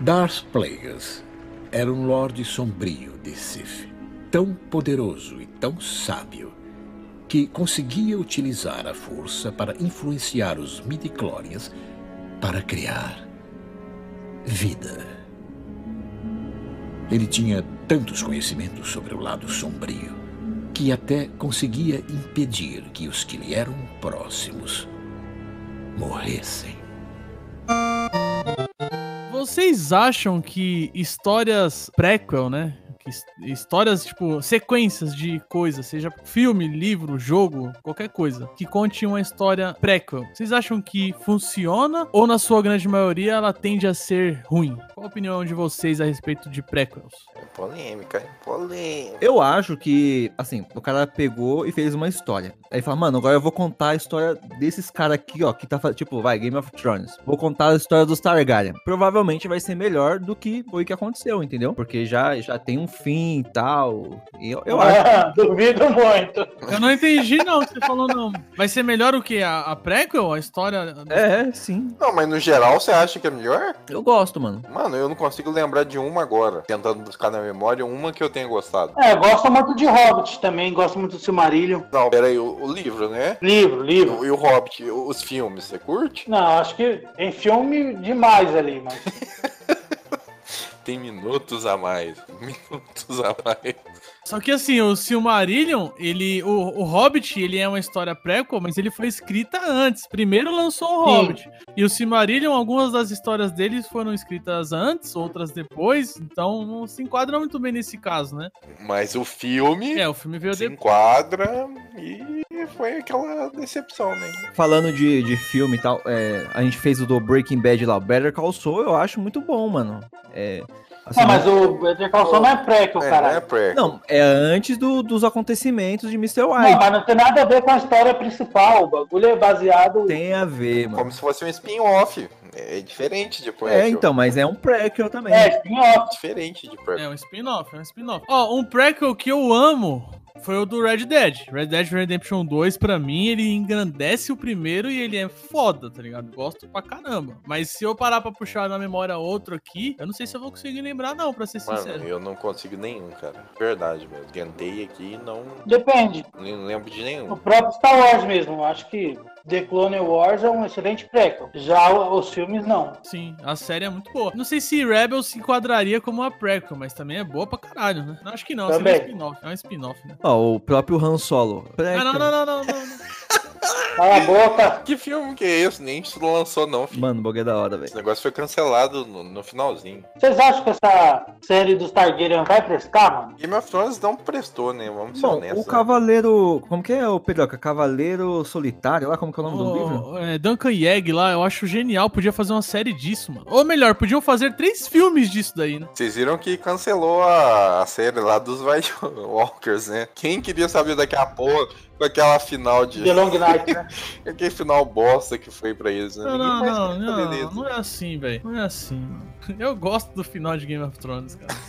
Darth Plagueis era um lorde sombrio de Sith, tão poderoso e tão sábio que conseguia utilizar a força para influenciar os midi-chlorians para criar vida. Ele tinha tantos conhecimentos sobre o lado sombrio que até conseguia impedir que os que lhe eram próximos morressem. Vocês acham que histórias prequel, né? Histórias, tipo, sequências de coisas, seja filme, livro, jogo, qualquer coisa, que conte uma história prequel. Vocês acham que funciona ou, na sua grande maioria, ela tende a ser ruim? Qual a opinião de vocês a respeito de prequels? É polêmica, é polêmica. Eu acho que, assim, o cara pegou e fez uma história. Aí fala, mano, agora eu vou contar a história desses caras aqui, ó, que tá fazendo, tipo, vai, Game of Thrones. Vou contar a história dos Targaryen. Provavelmente vai ser melhor do que foi o que aconteceu, entendeu? Porque já, já tem um fim e tal. E eu, eu acho. Duvido muito. Eu não entendi, não, você falou, não. Vai ser melhor o que? A, a prequel? A história? É, sim. Não, mas no geral você acha que é melhor? Eu gosto, mano. Mano, eu não consigo lembrar de uma agora. Tentando buscar na memória uma que eu tenha gostado. É, gosto muito de Hobbit também, gosto muito do Silmarillion. Não, peraí, o, o livro, né? Livro, livro. E o Hobbit, os filmes, você curte? Não, acho que tem filme demais ali, mas. tem minutos a mais. Minutos a mais. Só que assim, o Silmarillion, ele. O, o Hobbit, ele é uma história prequel, mas ele foi escrita antes. Primeiro lançou o Hobbit. E o Silmarillion, algumas das histórias deles foram escritas antes, outras depois. Então não se enquadra muito bem nesse caso, né? Mas o filme. É, o filme veio se depois. enquadra e foi aquela decepção, né? Falando de, de filme e tal, é, a gente fez o do Breaking Bad lá, o Better Call Saul, eu acho muito bom, mano. É. assim, Ah, mas o Better Call Saul não é prequel, É, não caralho. é pré. Não, é antes do- dos acontecimentos de Mr. Não, White. mas não tem nada a ver com a história principal. O bagulho é baseado. Tem a ver, mano. Como se fosse um spin-off. É diferente de pré. É, então, mas é um prequel também. É, spin-off. Diferente de pré. É um spin-off, é um spin-off. Ó, um prequel que eu amo foi o do Red Dead. Red Dead Redemption 2, pra mim, ele engrandece o primeiro e ele é foda, tá ligado? Gosto pra caramba. Mas se eu parar pra puxar na memória outro aqui, eu não sei se eu vou conseguir lembrar, não, pra ser Mano, sincero. eu não consigo nenhum, cara. Verdade, mesmo. Tentei aqui e não, Depende. não lembro de O nenhum. próprio Star Wars mesmo. Eu acho que The Clone Wars é um excelente prequel. Já os filmes, não. Sim, a série é muito boa. Não sei se Rebel se enquadraria como uma prequel, mas também é boa pra caralho, né? Não, acho que não, seria um Também. spin-off. É um spin-off, né? Ó, o próprio Han Solo. Prequel. Ah, não, não, não, não, não. não. Cala a boca. Que filme que é esse? Nem se lançou, não, filho. Mano, o bagulho é da hora, velho. Esse negócio foi cancelado no, no finalzinho. Vocês acham que essa série dos Targaryen vai prestar, mano? Game of Thrones não prestou, né? Vamos ser Bom, honestos. o Cavaleiro. Como que é o Pedroca? Cavaleiro Solitário, lá como que é o nome do livro? É, Duncan Yeg lá, eu acho genial. Podia fazer uma série disso, mano. Ou melhor, podiam fazer três filmes disso daí, né? Vocês viram que cancelou a, a série lá dos White Walkers, né? Quem queria saber daquela porra com aquela final de. The Long Night, né? Aquele final bosta que foi pra eles, né? Não, Ninguém não, não, não, não é assim, velho. Não é assim, mano. Eu gosto do final de Game of Thrones, cara.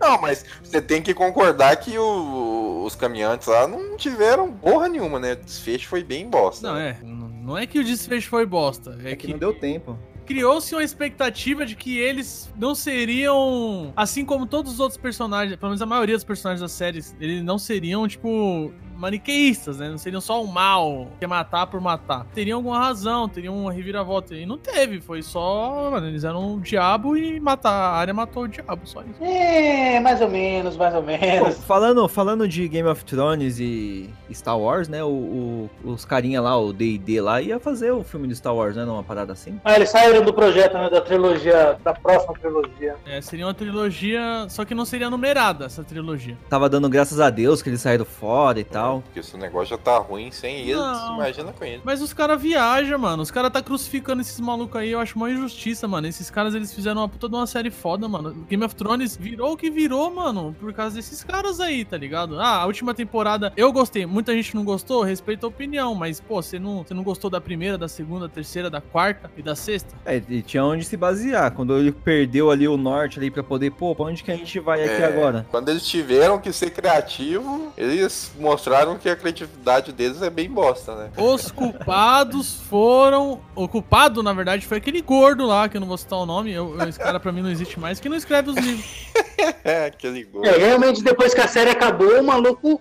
Não, mas você tem que concordar que o- os caminhantes lá não tiveram porra nenhuma, né? O desfecho foi bem bosta. Não, né? é. Não é que o desfecho foi bosta. É, É que que não deu tempo. criou-se uma expectativa de que eles não seriam. Assim como todos os outros personagens, pelo menos a maioria dos personagens da série, eles não seriam, tipo, maniqueístas, né? Não seriam só o mal, que é matar por matar. Teriam alguma razão, teriam uma reviravolta. E não teve, foi só. Mano, eles eram o diabo e matar. A área matou o diabo, só isso. É, mais ou menos, mais ou Pô, menos. falando, falando de Game of Thrones e Star Wars, né? O, o- os carinha lá, o D&D lá, ia fazer o filme de Star Wars, né? Numa parada assim. Ah, eles saíram do projeto, né? Da trilogia, da próxima trilogia. É, seria uma trilogia, só que não seria numerada essa trilogia. Tava dando graças a Deus que eles saíram fora e tal. Porque se o negócio já tá ruim sem eles, Não. imagina com eles. Mas os caras viajam, mano. Os caras tá crucificando esses malucos aí. Eu acho uma injustiça, mano. Esses caras, eles fizeram uma puta de uma série foda, mano. Game of Thrones virou o que virou, mano. Por causa desses caras aí, tá ligado? Ah, a última temporada eu gostei. Muita gente não gostou, respeito a opinião. Mas, pô, você não, você não gostou da primeira, da segunda, da terceira, da quarta e da sexta? É, e tinha onde se basear. Quando ele perdeu ali o norte ali pra poder, pô, pra onde que a gente vai aqui É, agora? Quando eles tiveram que ser criativos, eles mostraram mostraram que a criatividade deles é bem bosta, né? Os culpados foram. O culpado, na verdade, foi aquele gordo lá, que eu não vou citar o nome. Eu, eu- esse cara pra mim não existe mais, que não escreve os livros. É, aquele gol. É, realmente, depois que a série acabou, o maluco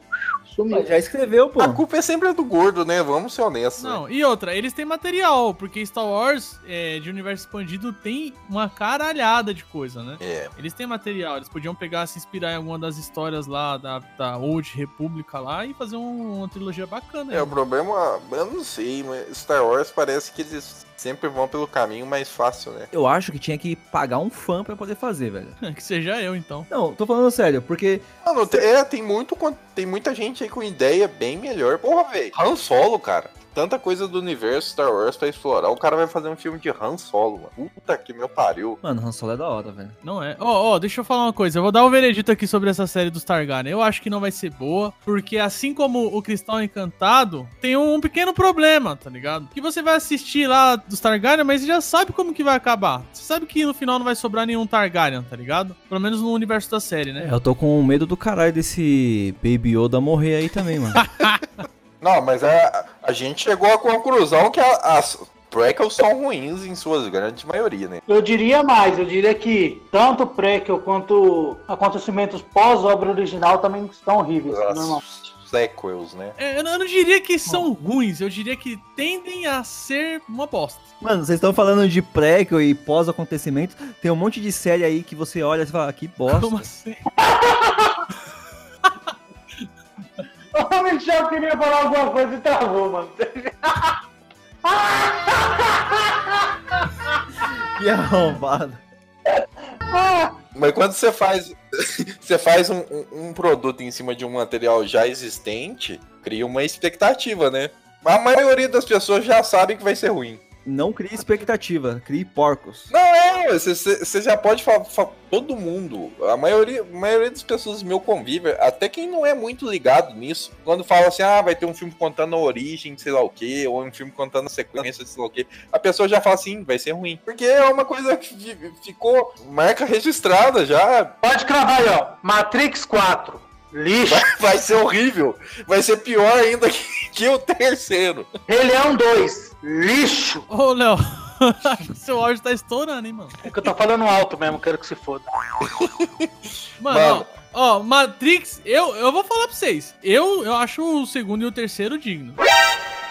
sumiu. Já escreveu, pô. A culpa é sempre do gordo, né? Vamos ser honestos. né? Não, e outra, eles têm material, porque Star Wars é, de universo expandido tem uma caralhada de coisa, né? É. Eles têm material, eles podiam pegar, se inspirar em alguma das histórias lá da, da Old República lá e fazer um- uma trilogia bacana. É, o aí. problema, eu não sei, mas Star Wars parece que eles sempre vão pelo caminho mais fácil, né? Eu acho que tinha que pagar um fã pra poder fazer, velho. que seja eu, então. Não, tô falando sério, porque Mano, é, tem muito, tem muita gente aí com ideia bem melhor. Porra, velho. Han Solo, cara. Tanta coisa do universo Star Wars pra explorar. O cara vai fazer um filme de Han Solo, mano. Puta que meu pariu. Mano, Han Solo é da hora, velho. Não é. Ó, ó, deixa eu falar uma coisa. Eu vou dar o veredito aqui sobre essa série dos Targaryen. Eu acho que não vai ser boa, porque assim como o Cristal Encantado, tem um pequeno problema, tá ligado? Que você vai assistir lá dos Targaryen, mas você já sabe como que vai acabar. Você sabe que no final não vai sobrar nenhum Targaryen, tá ligado? Pelo menos no universo da série, né? É, eu tô com medo do caralho desse Baby Yoda morrer aí também, mano. Não, mas a, a gente chegou à conclusão que a- as prequels são ruins em suas grandes maioria, né? Eu diria mais, eu diria que tanto o prequel quanto acontecimentos pós-obra original também estão horríveis, normal. As sequels, né? É, eu não eu não diria que são ruins, eu diria que tendem a ser uma bosta. Mano, vocês estão falando de prequel e pós-acontecimento. Tem um monte de série aí que você olha e fala, ah, que bosta. Como assim? O Michel queria falar alguma coisa e travou, mano. Que arrombado. Mas quando você faz, você faz um, um- um produto em cima de um material já existente, cria uma expectativa, né? A maioria das pessoas já sabe que vai ser ruim. Não crie expectativa, crie porcos. Não é, você, já pode falar, fa- todo mundo, a maioria, a maioria das pessoas do meu convívio, até quem não é muito ligado nisso, quando fala assim, ah, vai ter um filme contando a origem de sei lá o que, ou um filme contando a sequência de sei lá o que, a pessoa já fala assim, vai ser ruim. Porque é uma coisa que fi- ficou marca registrada já, Pode cravar aí, ó. Matrix 4. Lixo. vai, vai ser horrível, vai ser pior ainda que, que o terceiro. Rei Leão 2. Lixo. Ô, Léo, seu áudio tá estourando, hein, mano? É que eu tô falando alto mesmo, quero que se foda. Mano, Mano. ó, ó, Matrix, eu, eu vou falar pra vocês. Eu, eu acho o segundo e o terceiro digno.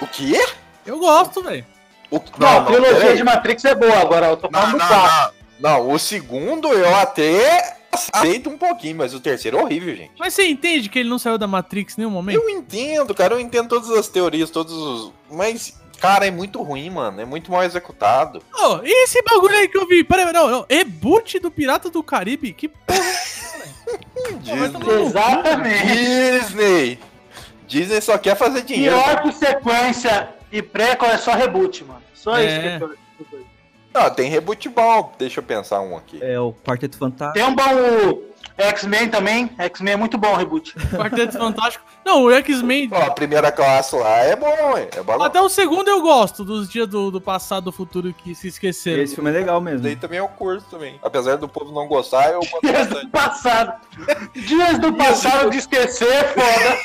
O quê? Eu gosto, velho. O, Não, a trilogia peraí. de Matrix é boa, agora eu tô Não, falando não, do 4. não, não, o segundo eu até aceito um pouquinho, mas o terceiro é horrível, gente. Mas você entende que ele não saiu da Matrix em nenhum momento? Eu entendo, cara, eu entendo todas as teorias, todos os. Mas, cara, é muito ruim, mano. É muito mal executado. Ô, e esse bagulho aí que eu vi? Peraí, não, não. Reboot do Pirata do Caribe? Que porra. vai tomar Disney. Exatamente. Disney! Disney só quer fazer dinheiro. Pior que sequência e prequel é só reboot, mano. Só É. isso que é pior. Ah, tem reboot bom. Deixa eu pensar um aqui. É o Quarteto Fantástico. Tem um bom X-Men também. X-Men é muito bom o reboot. Quarteto Fantástico. Não, o X-Men. Ó, a primeira classe lá é bom, hein? É bom. Até o segundo eu gosto, dos dias do, do passado do futuro que se esqueceram. Esse filme é legal mesmo. Daí também eu curto também. Apesar do povo não gostar, eu gosto Dias do bastante. passado. Dias do passado de esquecer é foda.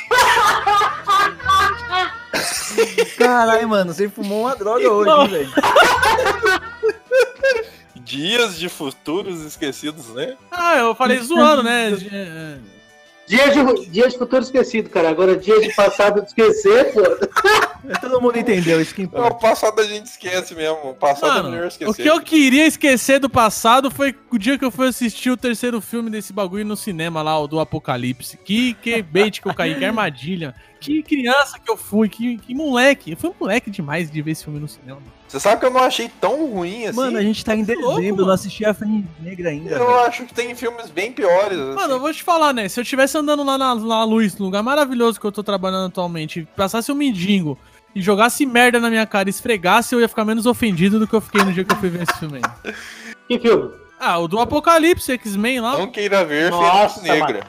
Caralho, mano, você fumou uma droga hoje, velho. Dias de futuros esquecidos, né? Ah, eu falei zoando, né? De- é, Dia de, dia de futuro esquecido, cara. Agora dia de passado de esquecer, foda. Todo mundo entendeu isso que importa. o passado a gente esquece mesmo. O passado é melhor Mano, esquecer. o que eu queria esquecer do passado foi o dia que eu fui assistir o terceiro filme desse bagulho no cinema lá, o do Apocalipse. Que, que bait que eu caí, que armadilha. Que criança que eu fui, que, que moleque. Eu fui um moleque demais de ver esse filme no cinema. Você sabe que eu não achei tão ruim assim? Mano, a gente tá em Que louco, dezembro, mano. não assisti a Fênix Negra ainda. Eu velho. acho que tem filmes bem piores. assim. Mano, eu vou te falar, né? Se eu estivesse andando lá na, na luz, no lugar maravilhoso que eu tô trabalhando atualmente, e passasse um mendigo e jogasse merda na minha cara e esfregasse, eu ia ficar menos ofendido do que eu fiquei no dia que eu fui ver esse filme aí. Que filme? Ah, o do Apocalipse, X-Men lá. Não queira ver Nossa, Fênix Negra.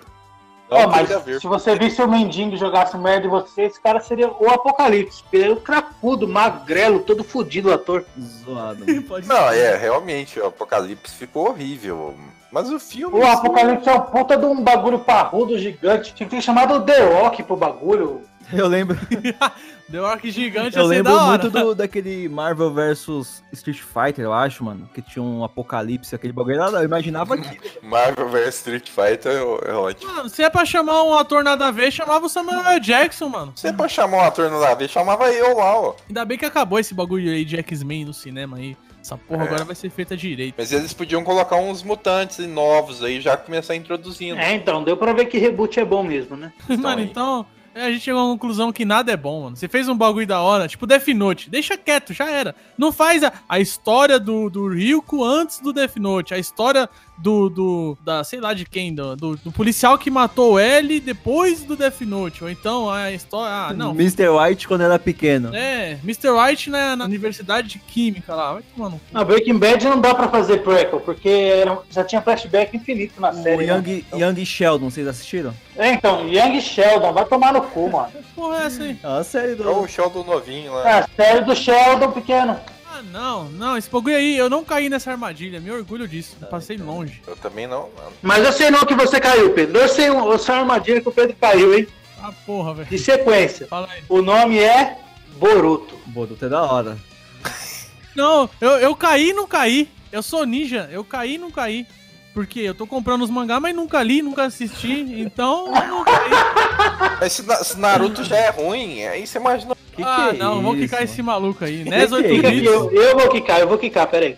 Ó, Não mas se você visse o mendigo jogasse merda em você, esse cara seria o apocalipse. Ele é o cracudo, magrelo, todo fudido o ator. Zoado. Não, é, realmente, o Apocalipse ficou horrível. Mas o filme. O apocalipse é um puta de um bagulho parrudo, gigante. Tinha que ter chamado The Rock pro bagulho. Eu lembro, The Rock gigante eu ia ser lembro da hora. muito do, daquele Marvel vs Street Fighter, eu acho, mano. Que tinha um apocalipse, aquele bagulho. Eu imaginava aquilo. Marvel vs Street Fighter é, é ótimo. Mano, se é pra chamar um ator nada a ver, chamava o Samuel. Jackson, mano. Se é pra chamar um ator no Davi, chamava eu lá, ó. Ainda bem que acabou esse bagulho aí de X-Men no cinema aí. Essa porra É. agora vai ser feita direito. Mas eles podiam colocar uns mutantes novos aí, já começar introduzindo. É, então, deu pra ver que reboot é bom mesmo, né? Mano, aí. então. É, A gente chegou à conclusão que nada é bom, mano. Você fez um bagulho da hora, tipo Death Note. Deixa quieto, já era. Não faz a, a história do, do Ryuko antes do Death Note. A história do. do da, sei lá de quem, do, do, do policial que matou o L depois do Death Note. Ou então a história. Ah, não. Mr. White quando era pequeno. É, Mr. White na, na Universidade de Química lá. Vai tomar no cu. Na Breaking Bad não dá pra fazer prequel, porque era- já tinha flashback infinito na O série. né? Young, Young Sheldon, vocês assistiram? É, então, Young Sheldon, vai tomar no cu, mano. Que porra é essa aí? É uma série É do. o show do novinho lá. É a série do Sheldon pequeno. Ah, não, não, esse bagulho aí, eu não caí nessa armadilha, me orgulho disso, eu passei longe. Eu também não, mano. Mas eu sei não que você caiu, Pedro. Eu sei, eu sei a armadilha que o Pedro caiu, hein? Ah, porra, velho. De sequência. Fala aí. O nome é Boruto. Boruto é da hora. Não, eu, eu caí e não caí. Eu sou ninja, eu caí e não caí. Porque eu tô comprando os mangá, mas nunca li, nunca assisti, então eu não caí. Mas se, Na- se Naruto já é ruim, aí você imagina. Que ah, que é não, vamos isso, quicar mano? esse maluco aí. Que 8 é Fica aqui, bits. eu, eu vou quicar, eu vou quicar, peraí.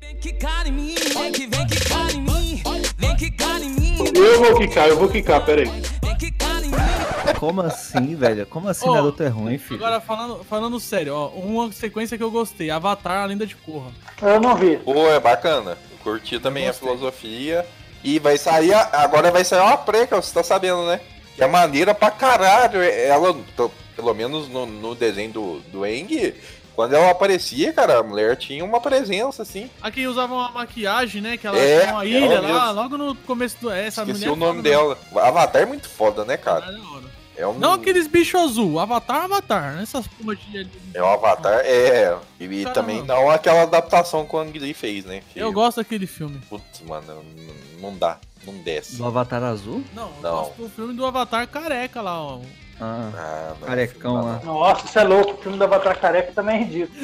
Vem quicar em mim, vem que vem quicar em mim, vem quicar em mim, Eu vou quicar, eu vou quicar, peraí. vem quicar em mim. Como assim, velho? Como assim Ô, Naruto é ruim, filho? Agora, falando, falando sério, ó, uma sequência que eu gostei, Avatar, a Lenda de Korra. Eu não vi. Pô, é bacana. Curti também a filosofia. E vai sair. a- Agora vai sair uma preca, você tá sabendo, né? Que é maneira pra caralho. Ela, tô- pelo menos no, no desenho do, do Eng, quando ela aparecia, cara, a mulher tinha uma presença, assim. Aqui usava uma maquiagem, né? Que ela É, tinha uma ilha lá, mesmo. logo no começo do. é, Essa Esqueci mulher o é nome né? dela. Avatar é muito foda, né, cara? É da hora. É um, Não aqueles bichos azul, Avatar, Avatar. né? Essas porra de. é um Avatar, é. E, Caramba. também não aquela adaptação que o Ang Lee fez, né? Que, Eu gosto daquele filme. Putz, mano, não- não dá. Não desce. Do Avatar Azul? Não, eu Não. gosto do filme do Avatar careca lá, ó. Ah, Ah, carecão lá. Nossa, isso é louco. O filme do Avatar Careca também é ridículo.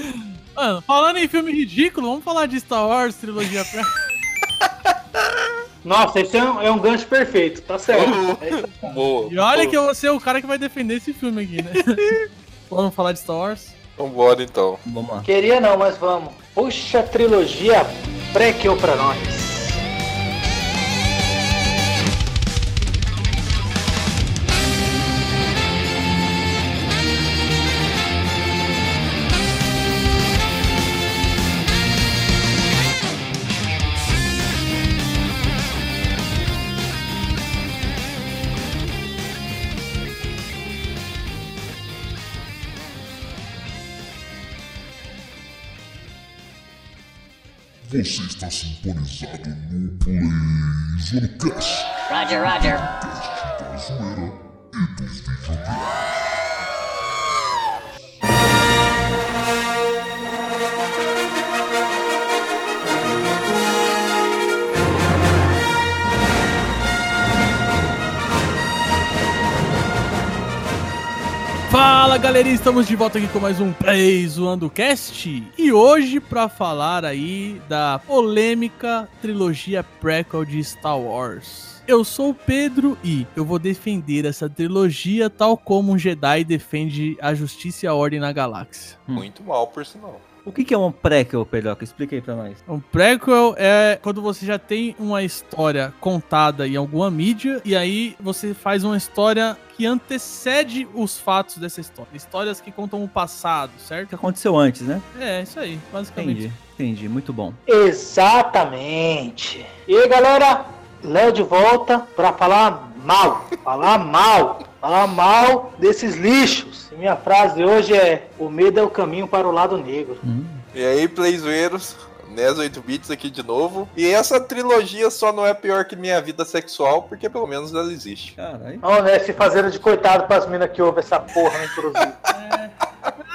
Mano, falando em filme ridículo, vamos falar de Star Wars, trilogia pré. Nossa, esse é um, é um gancho perfeito, tá certo. É. E olha que eu vou ser o cara que vai defender esse filme aqui, né? vamos falar de Star Wars? Vambora então. Vamos lá. Queria não, mas vamos. Puxa a trilogia prequel pra nós. Você está sintonizado no Play Zonecast. Roger, Roger. Da zoeira e dos videogames. Fala galerinha, estamos de volta aqui com mais um Play Zoando Cast e hoje pra falar aí da polêmica trilogia prequel de Star Wars. Eu sou o Pedro e eu vou defender essa trilogia tal como um Jedi defende a justiça e a ordem na galáxia. Muito mal, por sinal. O que, que é um prequel, Pedroca? Explica aí pra nós. Um prequel é quando você já tem uma história contada em alguma mídia e aí você faz uma história que antecede os fatos dessa história. Histórias que contam o passado, O que certo? aconteceu antes, né? É, isso aí, basicamente. Entendi, entendi. Muito bom. Exatamente. E aí, galera, Léo de volta pra falar mal. Falar mal. Falar mal desses lixos. E minha frase de hoje é: O medo é o caminho para o lado negro. E aí, playzoeiros, NES 8 bits aqui de novo. E essa trilogia só não é pior que minha vida sexual, porque pelo menos ela existe. Caralho. Ó, né? Se fazendo de coitado pras minas que ouvem essa porra, né, inclusive.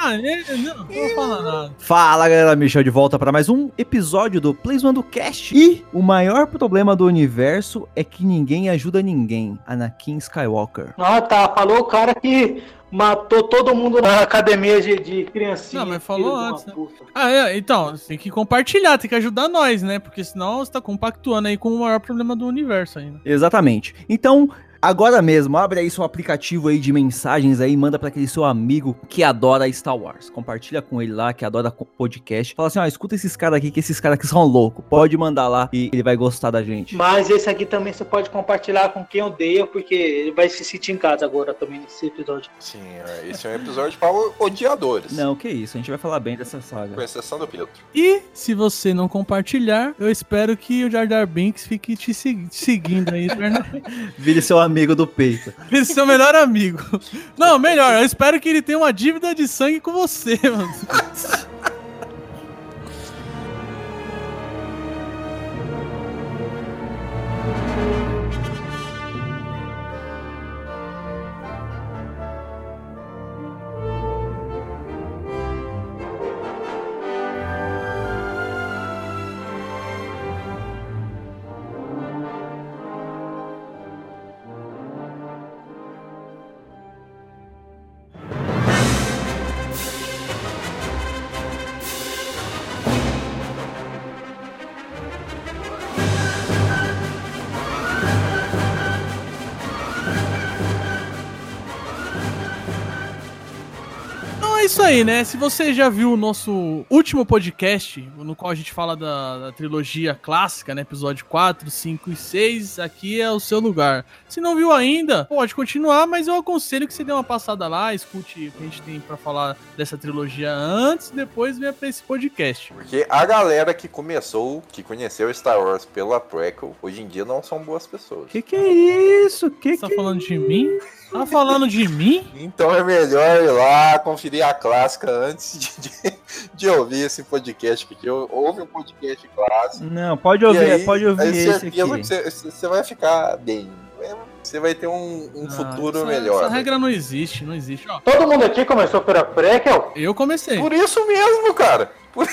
Ah, é, não, não vou falar nada. Fala galera, Michel de volta para mais um episódio do Plays One do Cast. E o maior problema do universo é que ninguém ajuda ninguém. Anakin Skywalker. Não, tá, falou o cara que matou todo mundo na academia de, de criancinha. Não, mas falou antes, né? Ah, é, então, tem que compartilhar, tem que ajudar nós, né? Porque senão você tá compactuando aí com o maior problema do universo ainda. Exatamente. Então, agora mesmo, abre aí seu aplicativo aí de mensagens aí, manda pra aquele seu amigo que adora Star Wars. Compartilha com ele lá, que adora podcast. Fala assim, ó, escuta esses caras aqui, que esses caras aqui são loucos. Pode mandar lá e ele vai gostar da gente. Mas esse aqui também você pode compartilhar com quem odeia, porque ele vai se sentir em casa agora também nesse episódio. Sim, é, esse é um episódio para odiadores. Não, que isso, a gente vai falar bem dessa saga. Com exceção do Pedro. E se você não compartilhar, eu espero que o Jar Jar Binks fique te, segui- te seguindo aí. Vire seu amigo do peito. Ele é seu melhor amigo. Não, melhor, eu espero que ele tenha uma dívida de sangue com você, mano. aí, né? Se você já viu o nosso último podcast, no qual a gente fala da, da trilogia clássica, né? Episódio 4, 5 e 6, aqui é o seu lugar. Se não viu ainda, pode continuar, mas eu aconselho que você dê uma passada lá, escute o que a gente tem pra falar dessa trilogia antes, e depois venha pra esse podcast. Porque a galera que começou, que conheceu Star Wars pela prequel, hoje em dia não são boas pessoas. Que que é isso? Que Você tá que falando de mim? Tá falando de mim? Então é melhor ir lá conferir a clássica antes de, de, de ouvir esse podcast, porque eu- ouve um podcast clássico. Não, pode ouvir, aí, pode ouvir é esse certeza aqui. que você, você vai ficar bem. Você vai ter um, um Ah, futuro essa- melhor. Essa né? regra não existe, não existe. Ó, Todo mundo aqui começou pela prequel? eu comecei. Por isso mesmo, cara. Por,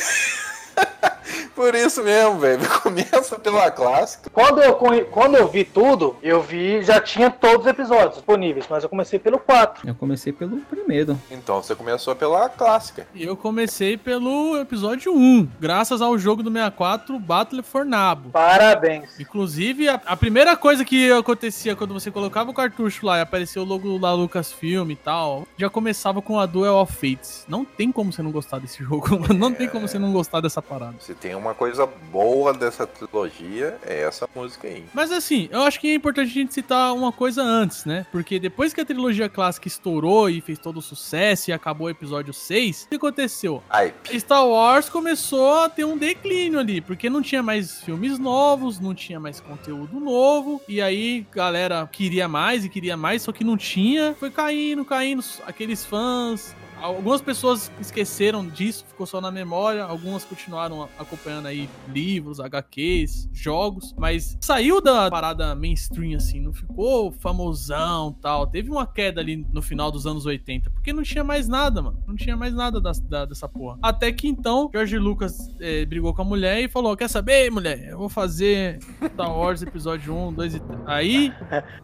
Por isso mesmo, velho. Começa pela clássica. Quando eu, quando eu vi tudo, eu vi, já tinha todos os episódios disponíveis, mas eu comecei pelo 4. Eu comecei pelo primeiro. Então você começou pela clássica. E eu comecei pelo episódio 1, graças ao jogo do 64 Battle for Nabo. Parabéns. Inclusive, a, a primeira coisa que acontecia quando você colocava o cartucho lá e aparecia o logo da Lucasfilm e tal, já começava com a Duel of Fates. Não tem como você não gostar desse jogo, mano. Não tem como você não gostar dessa parada. Se tem uma coisa boa dessa trilogia, é essa música aí. Mas assim, eu acho que é importante a gente citar uma coisa antes, né? Porque depois que a trilogia clássica estourou e fez todo o sucesso e acabou o episódio 6, o que aconteceu? Hype. Star Wars começou a ter um declínio ali, porque não tinha mais filmes novos, não tinha mais conteúdo novo, e aí galera queria mais e queria mais, só que não tinha. Foi caindo, caindo, aqueles fãs. Algumas pessoas esqueceram disso, ficou só na memória, algumas continuaram acompanhando aí livros, HQs, jogos, mas saiu da parada mainstream assim, não ficou famosão tal. Teve uma queda ali no final dos anos 80, porque não tinha mais nada, mano. Não tinha mais nada das- da- dessa porra. Até que então, George Lucas eh, brigou com a mulher e falou: Quer saber, mulher? Eu vou fazer Star Wars episódio 1, 2 e 3. Aí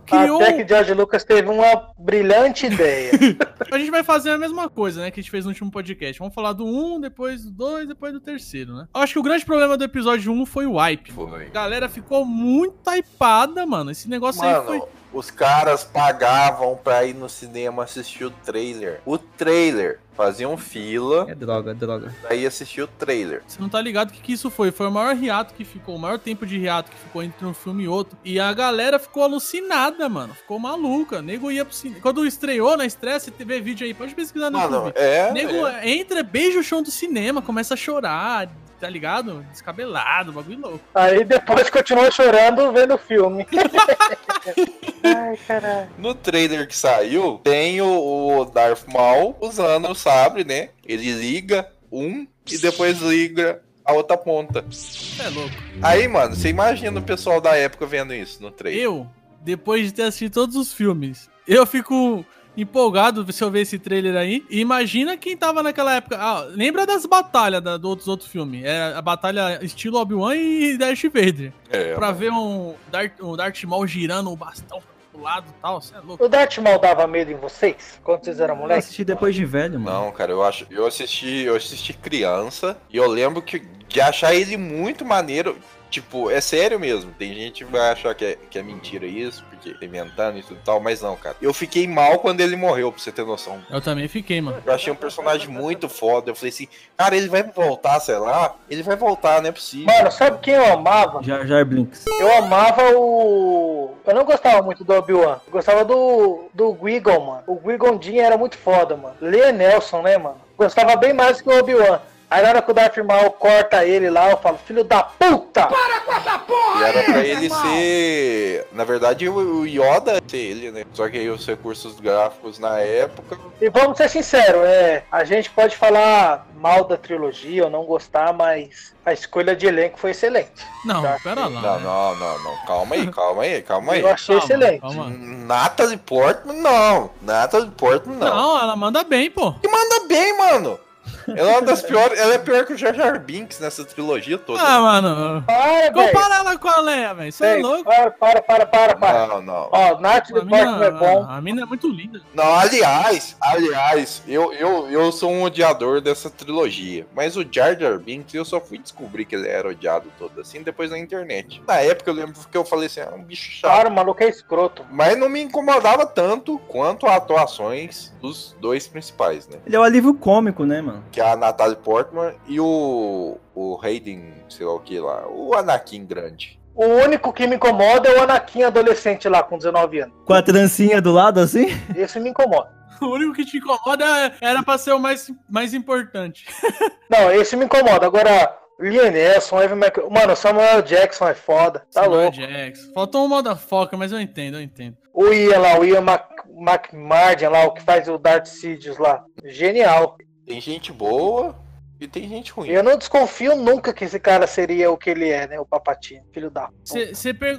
criou. Até que George Lucas teve uma brilhante ideia. A gente vai fazer a mesma coisa, né? Que a gente fez no último podcast. Vamos falar do 1, depois do 2, depois do terceiro, né? Eu acho que o grande problema do episódio 1 foi o hype. Foi. A galera ficou muito hypada, mano. Esse negócio aí foi. Os caras pagavam pra ir no cinema assistir o trailer. O trailer. Faziam fila É droga, é droga. pra ir assistir o trailer. Você não tá ligado o que, que isso foi? Foi o maior hiato que ficou, o maior tempo de hiato que ficou entre um filme e outro. E a galera ficou alucinada, mano. Ficou maluca. Nego ia pro cinema. Quando estreou na estreia, você vê vídeo aí, pode pesquisar no Mano, YouTube. é. Nego é. entra, beija o chão do cinema, começa a chorar, tá ligado? Descabelado, bagulho louco. Aí depois continuou chorando vendo o filme. Ai, caralho. No trailer que saiu, tem o, o Darth Maul usando o sabre, né? Ele liga um e depois liga a outra ponta. É louco. Aí, mano, você imagina o pessoal da época vendo isso no trailer. Eu, depois de ter assistido todos os filmes, eu fico empolgado se eu ver esse trailer aí. E imagina quem tava naquela época. Ah, lembra das batalhas da, do outros outros filmes? Era a batalha estilo Obi-Wan e Darth Vader. É, Pra ver um Darth, um Darth Maul girando o bastão. pro lado e tal. Você é louco. O Darth Maul dava medo em vocês? Quando vocês eram Eu moleques? assisti depois de velho, mano. Não, cara, eu acho. Eu assisti, eu assisti criança e eu lembro que de achar ele muito maneiro. Tipo, é sério mesmo. Tem gente que vai achar que é, que é mentira isso, porque tá inventando e tudo e tal, mas não, cara. Eu fiquei mal quando ele morreu, pra você ter noção. Eu também fiquei, mano. Eu achei um personagem muito foda. Eu falei assim, cara, ele vai voltar, sei lá. Ele vai voltar, não é possível. Mano, sabe quem eu amava? Jar Jar Blinks. Eu amava o. Eu não gostava muito do Obi-Wan. Eu gostava do. do Guigon, mano. O Jin era muito foda, mano. Lea Nelson, né, mano? Gostava bem mais que o Obi-Wan. Aí na hora que o Darth Maul corta ele lá, eu falo, filho da puta! E era pra ele ser. Na verdade, o o Yoda ser ele, né? Só que aí os recursos gráficos na época. E vamos ser sinceros, é, a gente pode falar mal da trilogia ou não gostar, mas a escolha de elenco foi excelente. Não, Tá. pera lá. Não, né? não, não, não. Calma aí, calma aí, calma aí. Eu achei Calma, excelente. calma. Natalie Portman, não. Natalie Portman, não. Não, ela manda bem, pô. Que manda bem, mano. Ela é uma das piores. Ela é pior que o Jar Jar Binks nessa trilogia toda. Ah, mano. Para, velho. Compara ela com a Leia, velho. Você é louco. Para, para, para, para, para. Não, não. Ó, Nath A Portman mina, é bom. a mina é muito linda. Não, aliás, aliás, eu, eu, eu sou um odiador dessa trilogia. Mas o Jar Jar Binks, eu só fui descobrir que ele era odiado todo assim depois na internet. Na época eu lembro que eu falei assim, ah, um bicho chato. Para, o maluco é escroto. Mas não me incomodava tanto quanto as atuações dos dois principais, né? Ele é o alívio cômico, né, mano? Que é a Natalie Portman e o, o Hayden, sei lá o que lá, o Anakin grande. O único que me incomoda é o Anakin adolescente lá com 19 anos. Com a trancinha do lado, assim? Esse me incomoda. O único que te incomoda era pra ser o mais, mais importante. Não, esse me incomoda. Agora, Liam Nelson, Evan. Mano, Samuel Jackson é foda. Tá Samuel louco. Jackson. Faltou um motherfucker, mas eu entendo, eu entendo. O Ian lá, o Ian Mac... McMardian lá, o que faz o Darth Sidious lá. Genial. Tem gente boa e tem gente ruim. Eu não desconfio nunca que esse cara seria o que ele é, né? O Papatinho, filho da. Você per...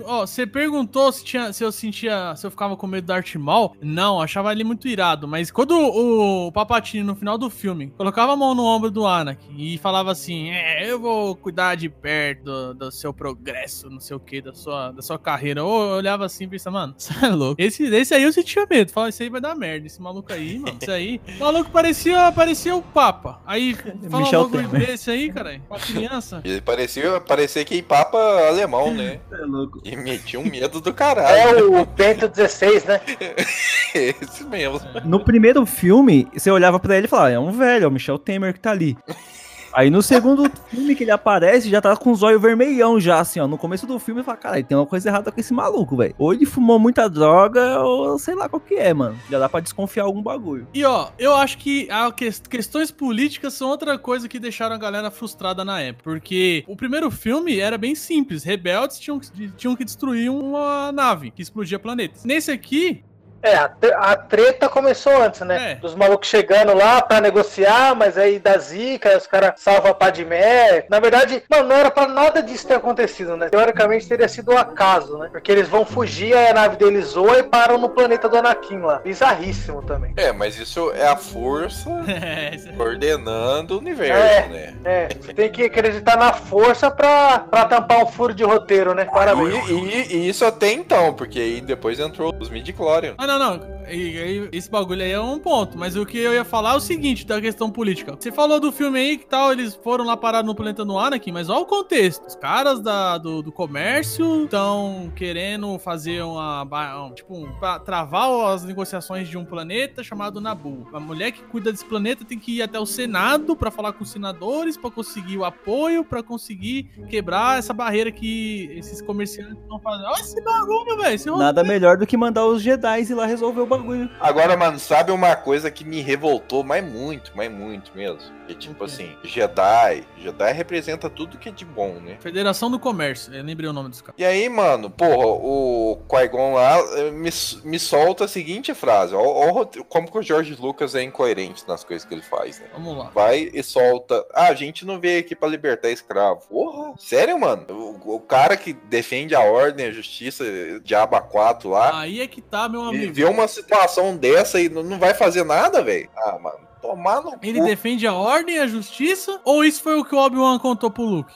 perguntou se, tinha, se eu sentia. Se eu ficava com medo do Darth Maul. Não, achava ele muito irado. Mas quando o, o Papatini, no final do filme, colocava a mão no ombro do Anakin e falava assim: É, eu vou cuidar de perto do, do seu progresso, não sei o que, da sua, da sua carreira. Eu olhava assim e pensava, mano, você é louco. Esse, esse aí eu sentia medo. Falava, esse aí vai dar merda. Esse maluco aí, mano. Esse aí. O maluco parecia, parecia o Papa. Aí, fala Michel Temer. desse aí, cara. Pra criança. Ele parecia, parecia que papa alemão, né? É louco. E metia um medo do É caralho. o Bento 16, né? Esse mesmo. No primeiro filme, você olhava pra ele e falava, é um velho, é o Michel Temer que tá ali. Aí no segundo filme que ele aparece, já tá com os olhos vermelhão já, assim, ó. No começo do filme, eu falo, caralho, tem uma coisa errada com esse maluco, velho. Ou ele fumou muita droga, ou sei lá qual que é, mano. Já dá pra desconfiar algum bagulho. E ó, eu acho que a que- questões políticas são outra coisa que deixaram a galera frustrada na época. Porque o primeiro filme era bem simples. Rebeldes tinham, que- tinham que destruir uma nave que explodia planetas. Nesse aqui, É, a, tre- a treta começou antes, né? É. Dos malucos chegando lá pra negociar, mas aí dá zica, aí os caras salvam a Padmé. Na verdade, mano, não era pra nada disso ter acontecido, né? Teoricamente teria sido um acaso, né? Porque eles vão fugir, aí a nave deles zoa e param no planeta do Anakin lá. Bizarríssimo também. É, mas isso é a força é, coordenando o universo, né? É, você tem que acreditar na força pra, pra tampar um furo de roteiro, né? Parabéns. E, e- e isso até então, porque aí depois entrou os midi-chlorian. Ah, não, não. E- e- esse bagulho aí é um ponto. Mas o que eu ia falar é o seguinte, da questão política. Você falou do filme aí que tal, eles foram lá parar no planeta no Anakin, mas olha o contexto. Os caras da, do, do comércio estão querendo fazer uma. um- Tipo, um, pra travar as negociações de um planeta chamado Nabu. A mulher que cuida desse planeta tem que ir até o Senado pra falar com os senadores, pra conseguir o apoio, pra conseguir quebrar essa barreira que esses comerciantes estão fazendo. Olha esse bagulho, velho. Nada melhor do que mandar os Jedi ir lá resolver o bagulho. Agora, mano, sabe uma coisa que me revoltou, mas muito, mas muito mesmo? Que tipo assim, Jedi, Jedi representa tudo que é de bom, né? Federação do Comércio, eu lembrei o nome dos caras. E aí, mano, porra, o Qui-Gon lá eh, me, me solta a seguinte frase, ó, ó como que o George Lucas é incoerente nas coisas que ele faz, né? Vamos lá. Vai e solta. Ah, a gente não veio aqui pra libertar escravo. Porra, sério, mano? O, o cara que defende a ordem, a justiça, Diaba 4 lá, Aí é que tá, meu e amigo. Vê uma situação dessa e não, vai fazer nada, velho? Ah, mano, tomar no Ele cu. defende a ordem e a justiça? Ou isso foi o que o Obi-Wan contou pro Luke?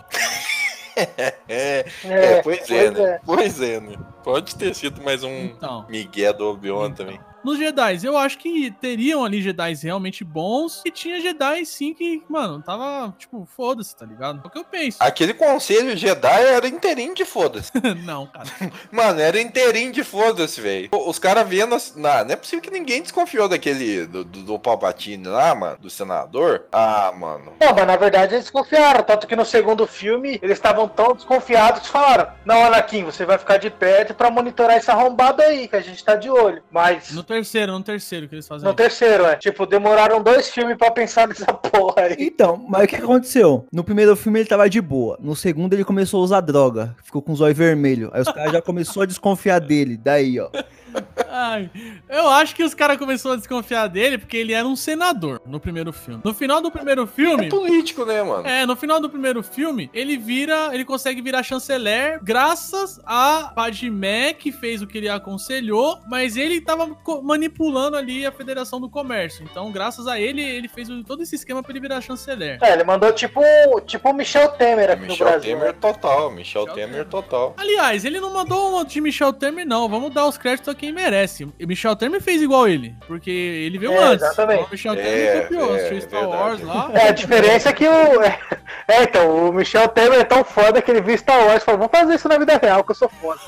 É, é, É, pois, é, né? é. Pois é, né? Pode ter sido mais um Então. Miguel do Obi-Wan também. Nos Jedi, eu acho que teriam ali Jedi realmente bons e tinha Jedi sim que, mano, tava tipo, foda-se, tá ligado? É o que eu penso. Aquele conselho Jedi era inteirinho de foda-se. não, cara. Mano, era inteirinho de foda-se, velho. Os caras vendo. as- Não, não é possível que ninguém desconfiou daquele. Do, do, do Palpatine lá, mano. Do senador. Ah, mano. Não, mas na verdade eles desconfiaram. Tanto que no segundo filme eles estavam tão desconfiados que falaram: Não, Anakin, você vai ficar de perto pra monitorar esse arrombado aí, que a gente tá de olho. Mas No terceiro, no terceiro que eles fazem. no terceiro, é. Tipo, demoraram dois filmes pra pensar nessa porra aí. Então, mas o que aconteceu? No primeiro filme ele tava de boa. No segundo ele começou a usar droga. Ficou com os olhos vermelhos. Aí os caras já começou a desconfiar dele. Daí, ó. Ai, eu acho que os caras começaram a desconfiar dele porque ele era um senador no primeiro filme. No final do primeiro É filme. político, né, mano? É, no final do primeiro filme, ele vira, ele consegue virar chanceler graças a Padmé, que fez o que ele aconselhou, mas ele tava manipulando ali a Federação do Comércio. Então, graças a ele, ele fez o- todo esse esquema pra ele virar chanceler. É, ele mandou tipo tipo o Michel Temer aqui no Michel Brasil. Temer né? total. Michel Michel Temer Temer. total. Aliás, ele não mandou um de Michel Temer, não. Vamos dar os créditos a quem merece. E Michel Temer fez igual ele, porque ele veio É, antes. exatamente. Então, o Michel É, Temer copiou, é, assistiu Star verdade. Wars lá. É, a diferença é que o. É, então, o Michel Temer é tão foda que ele viu Star Wars e falou: vamos fazer isso na vida real, que eu sou foda.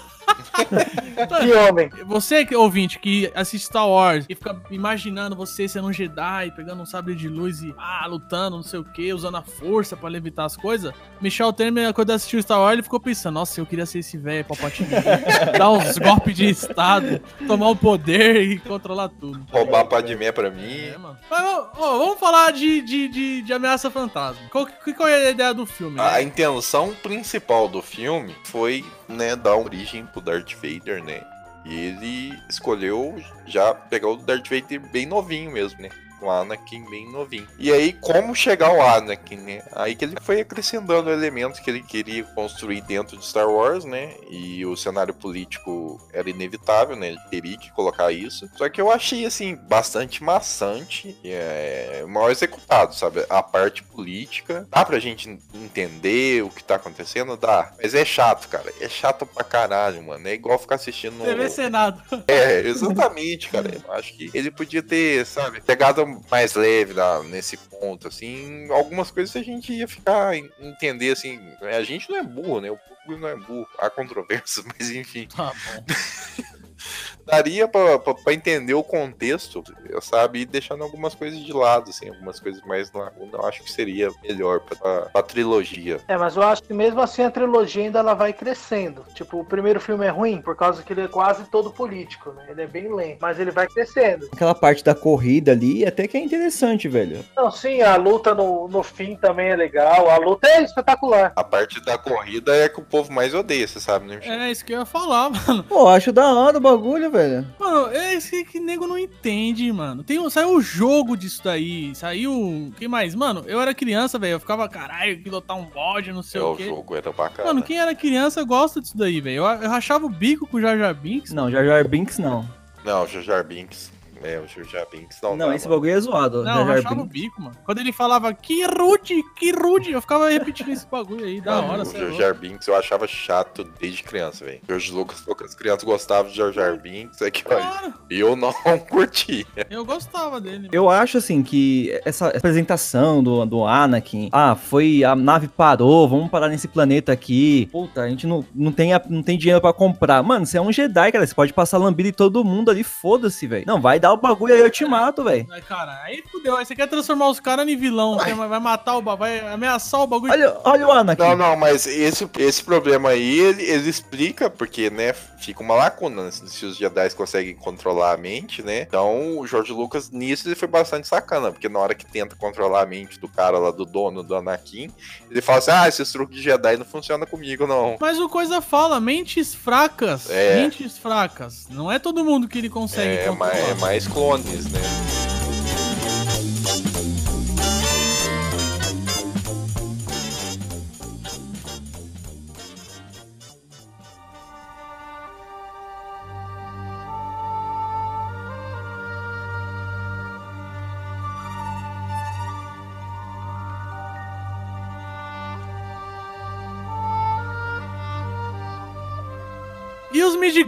Que homem. Você, que- ouvinte, que assiste Star Wars e fica imaginando você sendo um Jedi, pegando um sabre de luz e ah, lutando, não sei o que, usando a força pra levitar as coisas. Michel Temer, quando assistiu Star Wars, ele ficou pensando: nossa, eu queria ser esse velho Palpatine, dar uns golpes de estado, tomar o poder e controlar tudo. Roubar Padmé pra mim. É, mano. Mas ó, vamos falar de, de, de, de ameaça fantasma. Qual, que- qual é a ideia do filme? A intenção principal do filme foi, né, dar origem pro Darth Vader, né? E ele escolheu já pegar o Darth Vader bem novinho mesmo, né? O Anakin bem novinho. E aí, como chegar ao Anakin, né? Aí que ele foi acrescentando elementos que ele queria construir dentro de Star Wars, né? E o cenário político era inevitável, né? Ele teria que colocar isso. Só que eu achei, assim, bastante maçante, é, mal executado, sabe? A parte política. Dá pra gente entender o que tá acontecendo? Dá. Mas é chato, cara. É chato pra caralho, mano. É igual ficar assistindo. TV Senado. É, exatamente, cara. Eu acho que ele podia ter, sabe, pegado mais leve lá nesse ponto, assim. Algumas coisas a gente ia ficar entender, assim. A gente não é burro, né? O público não é burro. Há controvérsias, mas enfim. Tá bom. Daria pra entender o contexto, sabe? E deixando algumas coisas de lado, assim. Algumas coisas mais na eu acho que seria melhor pra, pra, pra trilogia. É, mas eu acho que mesmo assim a trilogia ainda ela vai crescendo. Tipo, o primeiro filme é ruim por causa que ele é quase todo político, né? Ele é bem lento, mas ele vai crescendo. Aquela parte da corrida ali até que é interessante, velho. Não, sim, a luta no, no fim também é legal. A luta é espetacular. A parte da corrida é que o povo mais odeia, você sabe, né, Michel? É isso que eu ia falar, mano. Pô, acho da hora o bagulho, velho. Mano, é isso que, que nego não entende, mano. Tem, um- saiu o jogo disso daí. Saiu. Quem mais? Mano, eu era criança, velho. Eu ficava, caralho, pilotar um bode, não sei É, o o quê. jogo era bacana. Mano, quem era criança gosta disso daí, velho. Eu, eu rachava o bico com o Jar Jar Binks. Não, Jar Jar Binks não. Não, o Jar Jar Binks. É, o Jar Binks não. Não, dá, esse mano. bagulho é zoado. Não, Jar eu Jar rachava o bico, mano. Quando ele falava que rude, que rude, eu ficava repetindo esse bagulho aí, da Não, hora, o Jar. Jar Binks eu achava chato desde criança, velho. George Lucas, poucas crianças gostavam de Jar Jar Binks, é que Claro, eu não curti. eu gostava dele. mano. Eu acho assim que essa apresentação do, do Anakin, ah, foi a nave parou, vamos parar nesse planeta aqui. Puta, a gente não, não, tem, a- não tem dinheiro pra comprar. Mano, você é um Jedi, cara, você pode passar lambida em todo mundo ali, foda-se, velho. Não, vai dar o bagulho aí, eu te mato, velho. Aí, cara, aí fudeu. Aí você quer transformar os caras em vilão, quer- vai matar o bagulho, vai ameaçar o bagulho. Olha, olha o Anakin. Não, não, mas esse, esse problema aí, ele, ele explica, porque, né, fica uma lacuna né, se os Jedi conseguem controlar a mente, né? Então, o George Lucas, nisso, ele foi bastante sacana, porque na hora que tenta controlar a mente do cara lá, do dono do Anakin, ele fala assim, ah, esses truques de Jedi não funcionam comigo, não. Mas o coisa fala, mentes fracas. É. Mentes fracas. Não é todo mundo que ele consegue É, controlar. mais, é mais clones, né?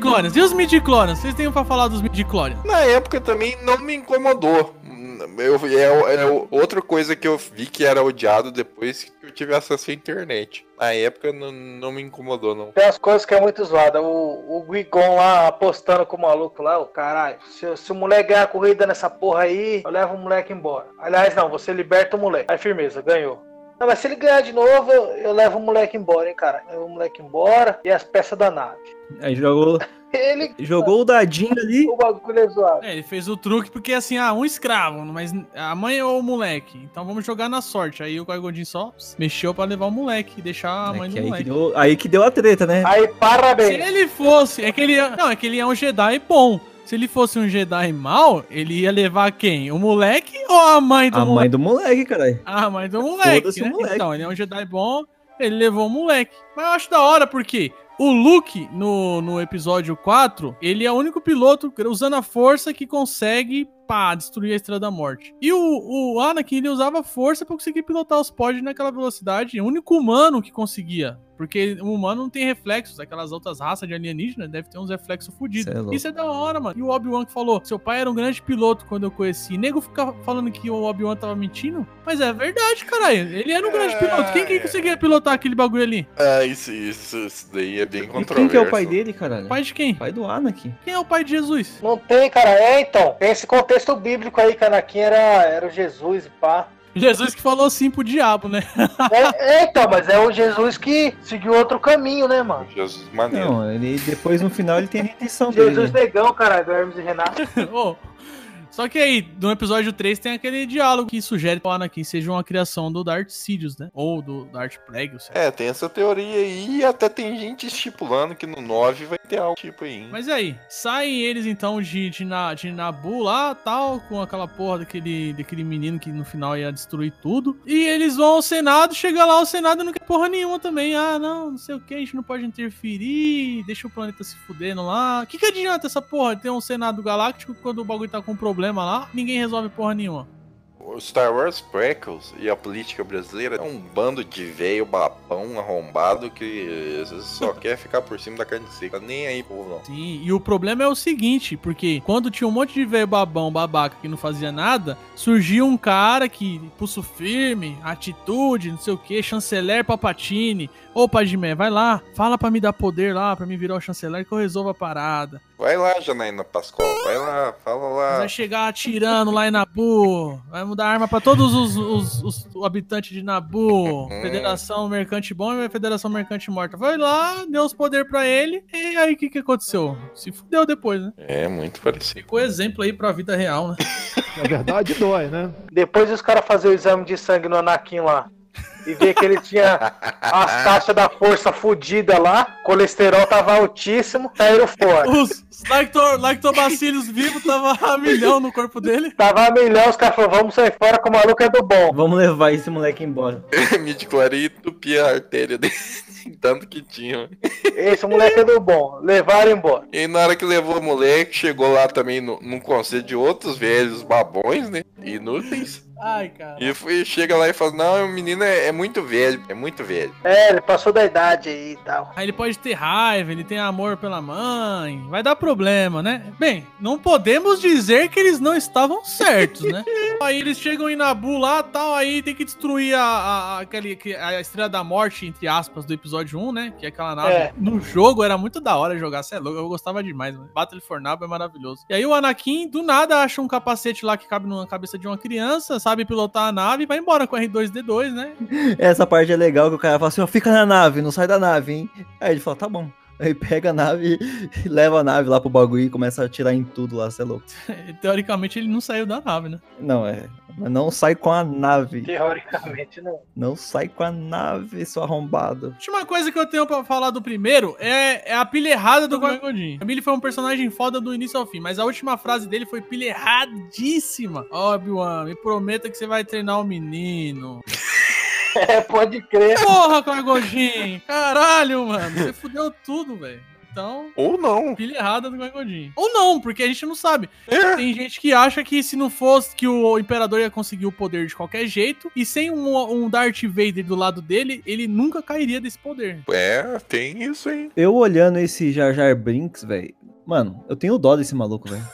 E os midi-clones? E os midi-clones? Vocês têm pra falar dos midi-clones? Na época também não me incomodou. Eu, é, é outra coisa que eu vi que era odiado depois que eu tive acesso à internet. Na época não, não me incomodou, não. Tem umas coisas que é muito zoada. O, o Guigon lá apostando com o maluco lá, o caralho. Se, se o moleque ganhar a corrida nessa porra aí, eu levo o moleque embora. Aliás, não, você liberta o moleque. Aí, firmeza, ganhou. Não, mas se ele ganhar de novo, eu, eu levo o moleque embora, hein, cara. Eu levo o moleque embora e as peças da nave. Aí jogou, Ele. jogou o dadinho ali. O bagulho é zoado. É, ele fez o truque porque assim, ah, um escravo, mas a mãe ou o moleque. Então vamos jogar na sorte. Aí o Qui-Gon só mexeu pra levar o moleque e deixar a É mãe que do aí, que moleque. deu, aí que deu a treta, né? Aí, Se parabéns. ele fosse, é que ele ia, não, é que ele é um Jedi bom. Se ele fosse um Jedi mal, ele ia levar quem? O moleque ou a mãe do A moleque? mãe do moleque, caralho. Ah, mãe do moleque, né? moleque. Então, ele é um Jedi bom, ele levou o moleque. Mas eu acho da hora porque o Luke, no, no episódio 4, ele é o único piloto usando a força que consegue, pá, destruir a Estrela da Morte. E o, o Anakin, ele usava a força pra conseguir pilotar os pods naquela velocidade. O único humano que conseguia. Porque o humano não tem reflexos. Aquelas outras raças de alienígena devem ter uns reflexos fodidos. É. Isso é da hora, mano. E o Obi-Wan que falou: seu pai era um grande piloto quando eu conheci. Nego fica falando que o Obi-Wan tava mentindo. Mas é verdade, caralho. Ele era um grande piloto. Quem que conseguia pilotar aquele bagulho ali? Ah, isso, isso, isso daí é bem E controverso. quem que é o pai dele, caralho? Pai de quem? Pai do Anakin. Quem é o pai de Jesus? Não tem, cara. É, então. Tem esse contexto bíblico aí que Anakin era, era o Jesus e pá. Jesus que falou sim pro diabo, né? É, é, então, mas é o Jesus que seguiu outro caminho, né, mano? Jesus maneiro. Não, ele depois no final ele tem a redenção dele. Jesus negão, cara, do Hermes e Renato. Ô, Só que aí, no episódio 3 tem aquele diálogo que sugere que o Anakin seja uma criação do Darth Sidious, né? Ou do Darth Plagueis. sei. É, tem essa teoria aí e até tem gente estipulando que no 9 vai ter algo tipo aí. hein? Mas aí, saem eles então de, de, Na- de Nabu lá, tal, com aquela porra daquele, daquele menino que no final ia destruir tudo. E eles vão ao Senado, chega lá, o Senado não quer porra nenhuma também. Ah, não, não sei o que, a gente não pode interferir, deixa o planeta se fudendo lá. O que, que adianta essa porra ter um Senado Galáctico quando o bagulho tá com problema lá, ninguém resolve porra nenhuma. O Star Wars Prequels e a política brasileira é um bando de velho babão arrombado que só quer ficar por cima da carne seca. Nem aí, povo, não. Sim, e o problema é o seguinte, porque quando tinha um monte de velho babão, babaca que não fazia nada, surgia um cara que, pulso firme, atitude, não sei o que, chanceler Papatini. Ô, Padmé, vai lá, fala pra me dar poder lá, pra me virar o chanceler que eu resolvo a parada. Vai lá, Janaína Pascoal. Vai lá, fala lá. Vai chegar atirando lá em Nabu, vai mudar arma pra todos os, os- os habitantes de Nabu. Federação Mercante Bom e Federação Mercante Morta. Vai lá, deu os poderes pra ele, e aí o que, que aconteceu? Se fudeu depois, né? É, muito parecido. Ficou exemplo aí pra vida real, né? Na verdade, dói, né? Depois os caras fazer o exame de sangue no Anakin lá. E ver que ele tinha as taxas da força fodida lá, colesterol tava altíssimo, saíram fora. Os lacto- lactobacilos vivos tava a milhão no corpo dele. Tava a milhão, os caras falaram, vamos sair fora que o maluco é do bom. Vamos levar esse moleque embora. Me declarei e entupi a artéria dele. Tanto que tinha. Esse moleque é do bom. Levaram embora. E na hora que levou o moleque, chegou lá também no, num conselho de outros velhos babões, né? Inúteis. Ai, cara. E foi, chega lá e fala: Não, o menino é, é muito velho, é muito velho. É, ele passou da idade aí e tal. Aí ele pode ter raiva, ele tem amor pela mãe. Vai dar problema, né? Bem, não podemos dizer que eles não estavam certos, né? aí eles chegam em Nabu lá tal, aí tem que destruir a, a, aquele, que- a Estrela da Morte, entre aspas, do episódio 1, né? Que é aquela nave. É. No jogo era muito da hora jogar, cê é louco, eu gostava demais, mano. Battle for Nabu é maravilhoso. E aí o Anakin, do nada, acha um capacete lá que cabe na cabeça de uma criança, sabe pilotar a nave vai embora com o R2D2, né? Essa parte é legal que o cara fala assim, ó, fica na nave, não sai da nave, hein? Aí ele fala, tá bom. Aí pega a nave e leva a nave lá pro bagulho e começa a atirar em tudo lá, cê é louco. Teoricamente ele não saiu da nave, né? Não, é. Mas não sai com a nave. Teoricamente não. Não sai com a nave, seu arrombado. última coisa que eu tenho pra falar do primeiro é, é a pilha errada do Qui Godin. A Billy foi um personagem foda do início ao fim, mas a última frase dele foi pilha erradíssima. Obi-Wan, me prometa que você vai treinar o menino. É, pode crer. Porra, Qui Godin! Caralho, mano. Você fudeu tudo, velho. Então, Ou não. pilha errada do Qui-Gon Ou não, porque a gente não sabe. É. Tem gente que acha que se não fosse que o Imperador ia conseguir o poder de qualquer jeito, e sem um, um Darth Vader do lado dele, ele nunca cairia desse poder. É, tem isso aí. Eu olhando esse Jar Jar Brinks, velho. Mano, eu tenho dó desse maluco, velho.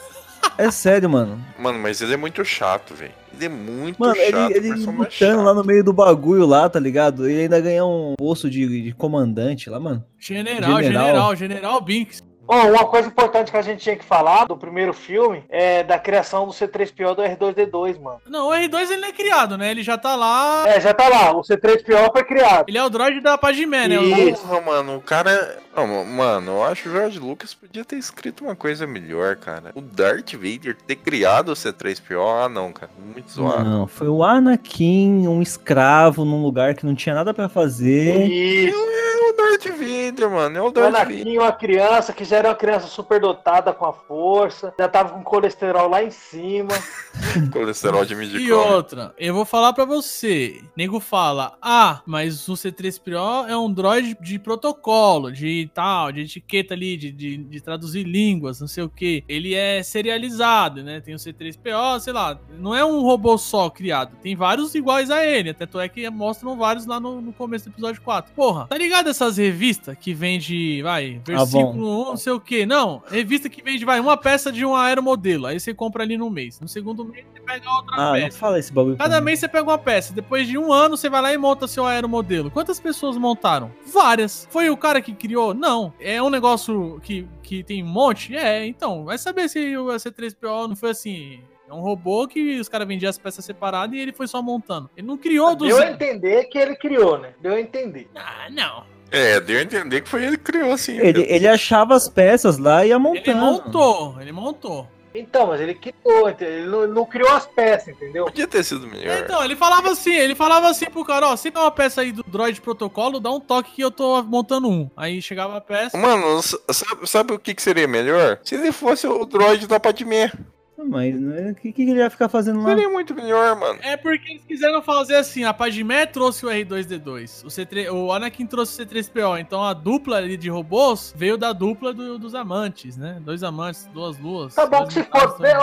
É sério, mano. Mano, mas ele é muito chato, velho. Ele é muito Mano, ele, chato. ele personagem lutando lá no meio do bagulho lá, tá ligado? E ainda ganha um posto de, de comandante lá, mano. General, General. general, general Binks. Ó, uma coisa importante que a gente tinha que falar do primeiro filme é da criação do C3PO do R2D2, mano. Não, o R2 ele não é criado, né? Ele já tá lá. É, já tá lá, o C3PO foi criado. Ele é o droid da Padmé, né? Porra, mano, o cara. Não, mano, eu acho que o George Lucas podia ter escrito uma coisa melhor, cara. O Darth Vader ter criado o C3PO, ah não, cara. Muito zoado. Não, foi o Anakin, um escravo num lugar que não tinha nada pra fazer. Isso. É o Darth Vader, mano. É o Darth Vader. Anakin, uma criança que já era uma criança superdotada com a força, já tava com colesterol lá em cima. Colesterol de E midichlorian. outra, eu vou falar pra você. Nego fala, ah, mas o C3PO é um droid de protocolo, de tal, de etiqueta ali, de, de, de traduzir línguas, não sei o que. Ele é serializado, né? Tem o C3PO, sei lá, não é um robô só criado. Tem vários iguais a ele, até tu é que mostram vários lá no, no começo do episódio 4. Porra, tá ligado essas revistas que vende, vai, versículo 1, não sei o que. Não, revista que vende, vai, uma peça de um aeromodelo. Aí você compra ali no mês. No segundo mês você pega outra Ah, não peça. fala esse bagulho. Cada mês você pega uma peça. Depois de um ano, você vai lá e monta seu aeromodelo. Quantas pessoas montaram? Várias. Foi o cara que criou? Não. É um negócio que, que tem um monte? É, então. Vai saber se o C3PO não foi assim. É um robô que os caras vendiam as peças separadas e ele foi só montando. Ele não criou do Deu a zero. entender que ele criou, né? Deu a entender. Ah, não. É, deu a entender que foi ele que criou assim. Ele, ele achava as peças lá e ia montando. Ele montou, ele montou. Então, mas ele criou, entendeu? ele não, não criou as peças, entendeu? Podia ter sido melhor. Então, ele falava assim, ele falava assim pro cara, ó, se tem uma peça aí do droid protocolo, dá um toque que eu tô montando um. Aí chegava a peça. Mano, sabe, sabe o que, que seria melhor? Se ele fosse o droid da Padmé. Ah, Mas né, o que, que ele ia ficar fazendo lá? Seria muito melhor, mano. É porque eles quiseram fazer assim, a Padmé trouxe o R2D2, o, C3, o Anakin trouxe o C3PO, então a dupla ali de robôs veio da dupla do- dos amantes, né? Dois amantes, duas luas. Tá bom que se for. também.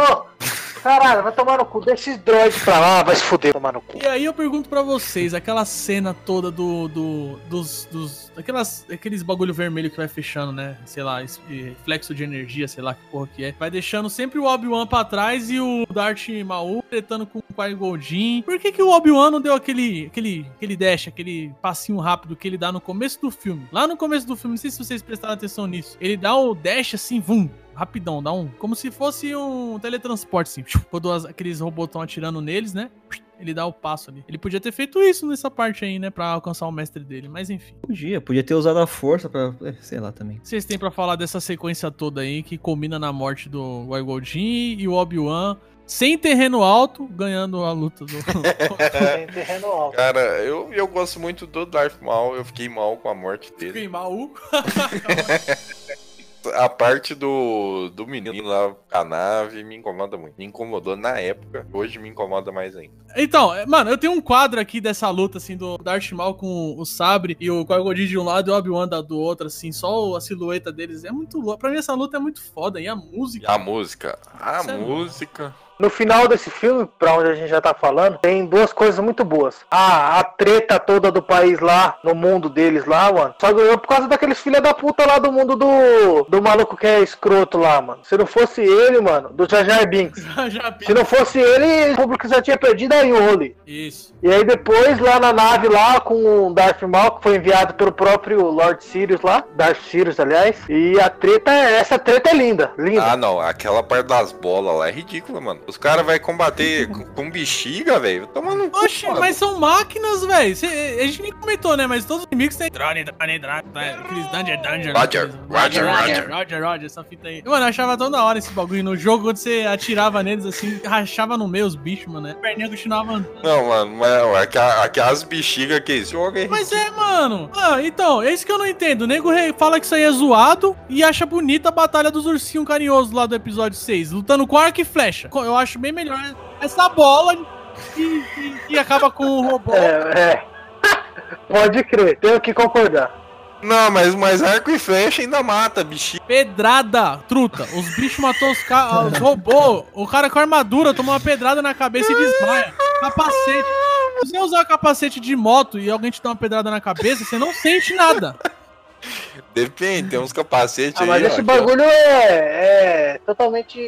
Caralho, vai tomar no cu. Deixa esses droids pra lá, vai se fuder, tomar no cu. E aí eu pergunto pra vocês, aquela cena toda do, do dos, dos aquelas aqueles bagulho vermelho que vai fechando, né? Sei lá, reflexo de energia, sei lá que porra que é. Vai deixando sempre o Obi-Wan pra trás e o Darth Maul tretando com o Qui-Gon Jinn. Por que que o Obi-Wan não deu aquele aquele aquele dash, aquele passinho rápido que ele dá no começo do filme? Lá no começo do filme, não sei se vocês prestaram atenção nisso. Ele dá o dash assim, vum, rapidão, dá um. Como se fosse um teletransporte, assim. Quando as- aqueles robôs estão atirando neles, né? Ele dá o passo ali. Ele podia ter feito isso nessa parte aí, né? Pra alcançar o mestre dele. Mas enfim. Podia, podia ter usado a força pra. é, Sei lá também. O que vocês têm pra falar dessa sequência toda aí que combina na morte do Qui-Gon Jinn e o Obi-Wan sem terreno alto, ganhando a luta do. Tem terreno alto. Cara, eu, eu gosto muito do Darth Maul, eu fiquei mal com a morte dele. Queimar o. A parte do, do menino lá, a nave, me incomoda muito. Me incomodou na época, hoje me incomoda mais ainda. Então, é, mano, eu tenho um quadro aqui dessa luta, assim, do Darth Maul com o sabre e o Jinn de um lado e o Obi-Wan do outro, assim, só a silhueta deles. É muito louco. Pra mim, essa luta é muito foda. E a E música. a música? A Isso é música. No final desse filme, pra onde a gente já tá falando, tem duas coisas muito boas. A, a treta toda do país lá, no mundo deles lá, mano. Só ganhou por causa daqueles filha da puta lá do mundo do, do maluco que é escroto lá, mano. Se não fosse ele, mano, do Jar Jar Binks. já Se não fosse ele, o público já tinha perdido aí o rolê. Isso. E aí depois, lá na nave lá, com o Darth Maul, que foi enviado pelo próprio Lord Sirius lá, Darth Sirius, aliás. E a treta, é- essa treta é linda, linda. Ah, não, aquela parte das bolas lá é ridícula, mano. Os caras vão combater com, com bexiga, velho. Tomando. Oxe, mas são máquinas, velho. A gente nem comentou, né? Mas todos os inimigos têm. Drone, drone, drone. né? Aqueles Danger, Danger. Roger, Roger, Roger. Roger, Roger, essa fita aí. Mano, eu achava tão da hora esse bagulho. No jogo, quando você atirava neles assim, rachava no meio os bichos, mano. A perninha continuava andando. Não, mano, mas aqua- aquelas bexigas que eles jogam é Mas é, mano. Ah, então, é isso que eu não entendo. O nego fala que isso aí é zoado e acha bonita a batalha dos ursinhos carinhosos lá do episódio 6, lutando com arco e flecha. Co- Eu acho bem melhor essa bola que, que- que acaba com o robô. É, é. Pode crer, tenho que concordar. Não, mas, mas arco e flecha ainda mata, bichinho. Pedrada, truta. Os bichos matou os caras, os robôs. O cara com armadura tomou uma pedrada na cabeça e desmaia. Capacete. Se você usar capacete de moto e alguém te dá uma pedrada na cabeça, você não sente nada. Depende, tem uns capacetes Ah, aí. mas ó, esse ó, bagulho é, é totalmente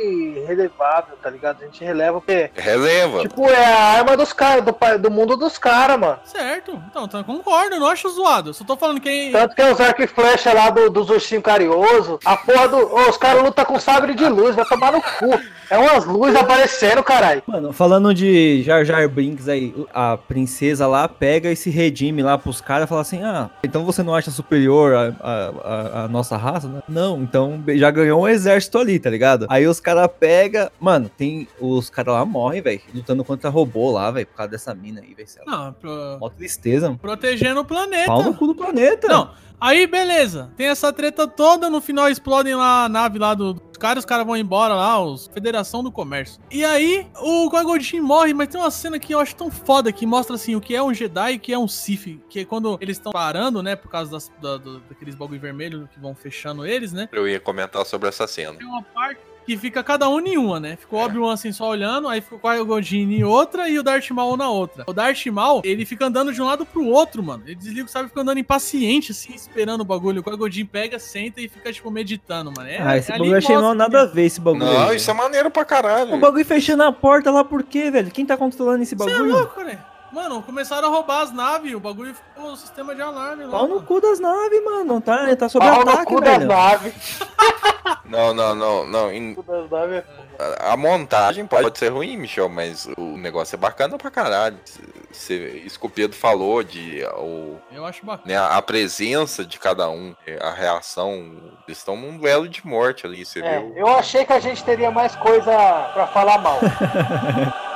relevável, tá ligado? A gente releva porque, Releva. tipo, é a arma dos caras, do, do mundo dos caras, mano. Certo. Então, então, eu concordo, eu não acho zoado. Eu só tô falando que. Tanto que é os arco e flecha lá do, dos ursinhos carinhoso. A porra do. ô, os caras lutam com sabre de luz, vai tomar no cu. É umas luzes aparecendo, caralho. Mano, falando de Jar Jar Binks aí, a princesa lá pega e se redime lá pros caras e fala assim: Ah, então você não acha superior a, a, a- a nossa raça, né? Não, então já ganhou um exército ali, tá ligado? Aí os caras pegam. Mano, tem. Os caras lá morrem, velho, lutando contra robô lá, velho, por causa dessa mina aí, velho. Não, pro- Mó tristeza, mano. protegendo o planeta. Pau no cu do planeta. Não, aí beleza. Tem essa treta toda, no final explodem lá a nave lá do- caras, os caras vão embora lá, os Federação do Comércio. E aí o Qui-Gon morre, mas tem uma cena que eu acho tão foda que mostra assim o que é um Jedi e o que é um Sith, que é quando eles estão parando, né, por causa das, da- do- daqueles bagulho vermelho que vão fechando eles, né? Eu ia comentar sobre essa cena. Tem uma parte que fica cada um em uma, né? Ficou o Obi-Wan assim só olhando, aí ficou o Qui-Gon Jinn em outra e o Darth Maul na outra. O Darth Maul, ele fica andando de um lado pro outro, mano. Ele desliga, sabe, fica andando impaciente, assim, esperando o bagulho. O Qui-Gon Jinn pega, senta e fica, tipo, meditando, mano. É, ah, esse ali bagulho eu achei mostra mal nada a ver esse bagulho. Não, aí, isso é maneiro pra caralho. O bagulho fechando a porta lá por quê, velho? Quem tá controlando esse Você é bagulho? louco, né? Mano, começaram a roubar as naves, o bagulho ficou o sistema de alarme lá. Pau no cu das naves, mano. Tá, tá sob Pau no ataque, cu das velho. naves. Não, não, não, não. Em- Cu das naves. a a montagem pode ser ruim, Michel, mas o negócio é bacana pra caralho. Você, isso que o Pedro falou de o, Eu acho bacana. né, a presença de cada um, a reação. Eles estão num duelo de morte ali, você É, viu? eu achei que a gente teria mais coisa pra falar mal.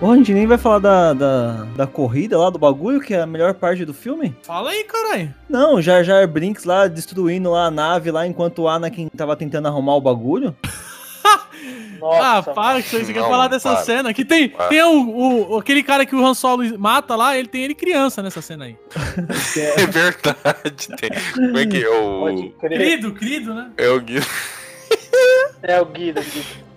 Pô, a gente nem vai falar da, da, da corrida lá, do bagulho, que é a melhor parte do filme? Fala aí, caralho. Não, o Jar Jar Brinks lá destruindo lá a nave lá enquanto o Anakin tava tentando arrumar o bagulho. ah, Nossa, para que você quer falar dessa para. cena. Que tem, Para. tem o, o- aquele cara que o Han Solo mata lá, ele tem ele criança nessa cena aí. É verdade. Tem. Como é que é o. Crido, crido, né? É o Guido. É o Guido, Guido.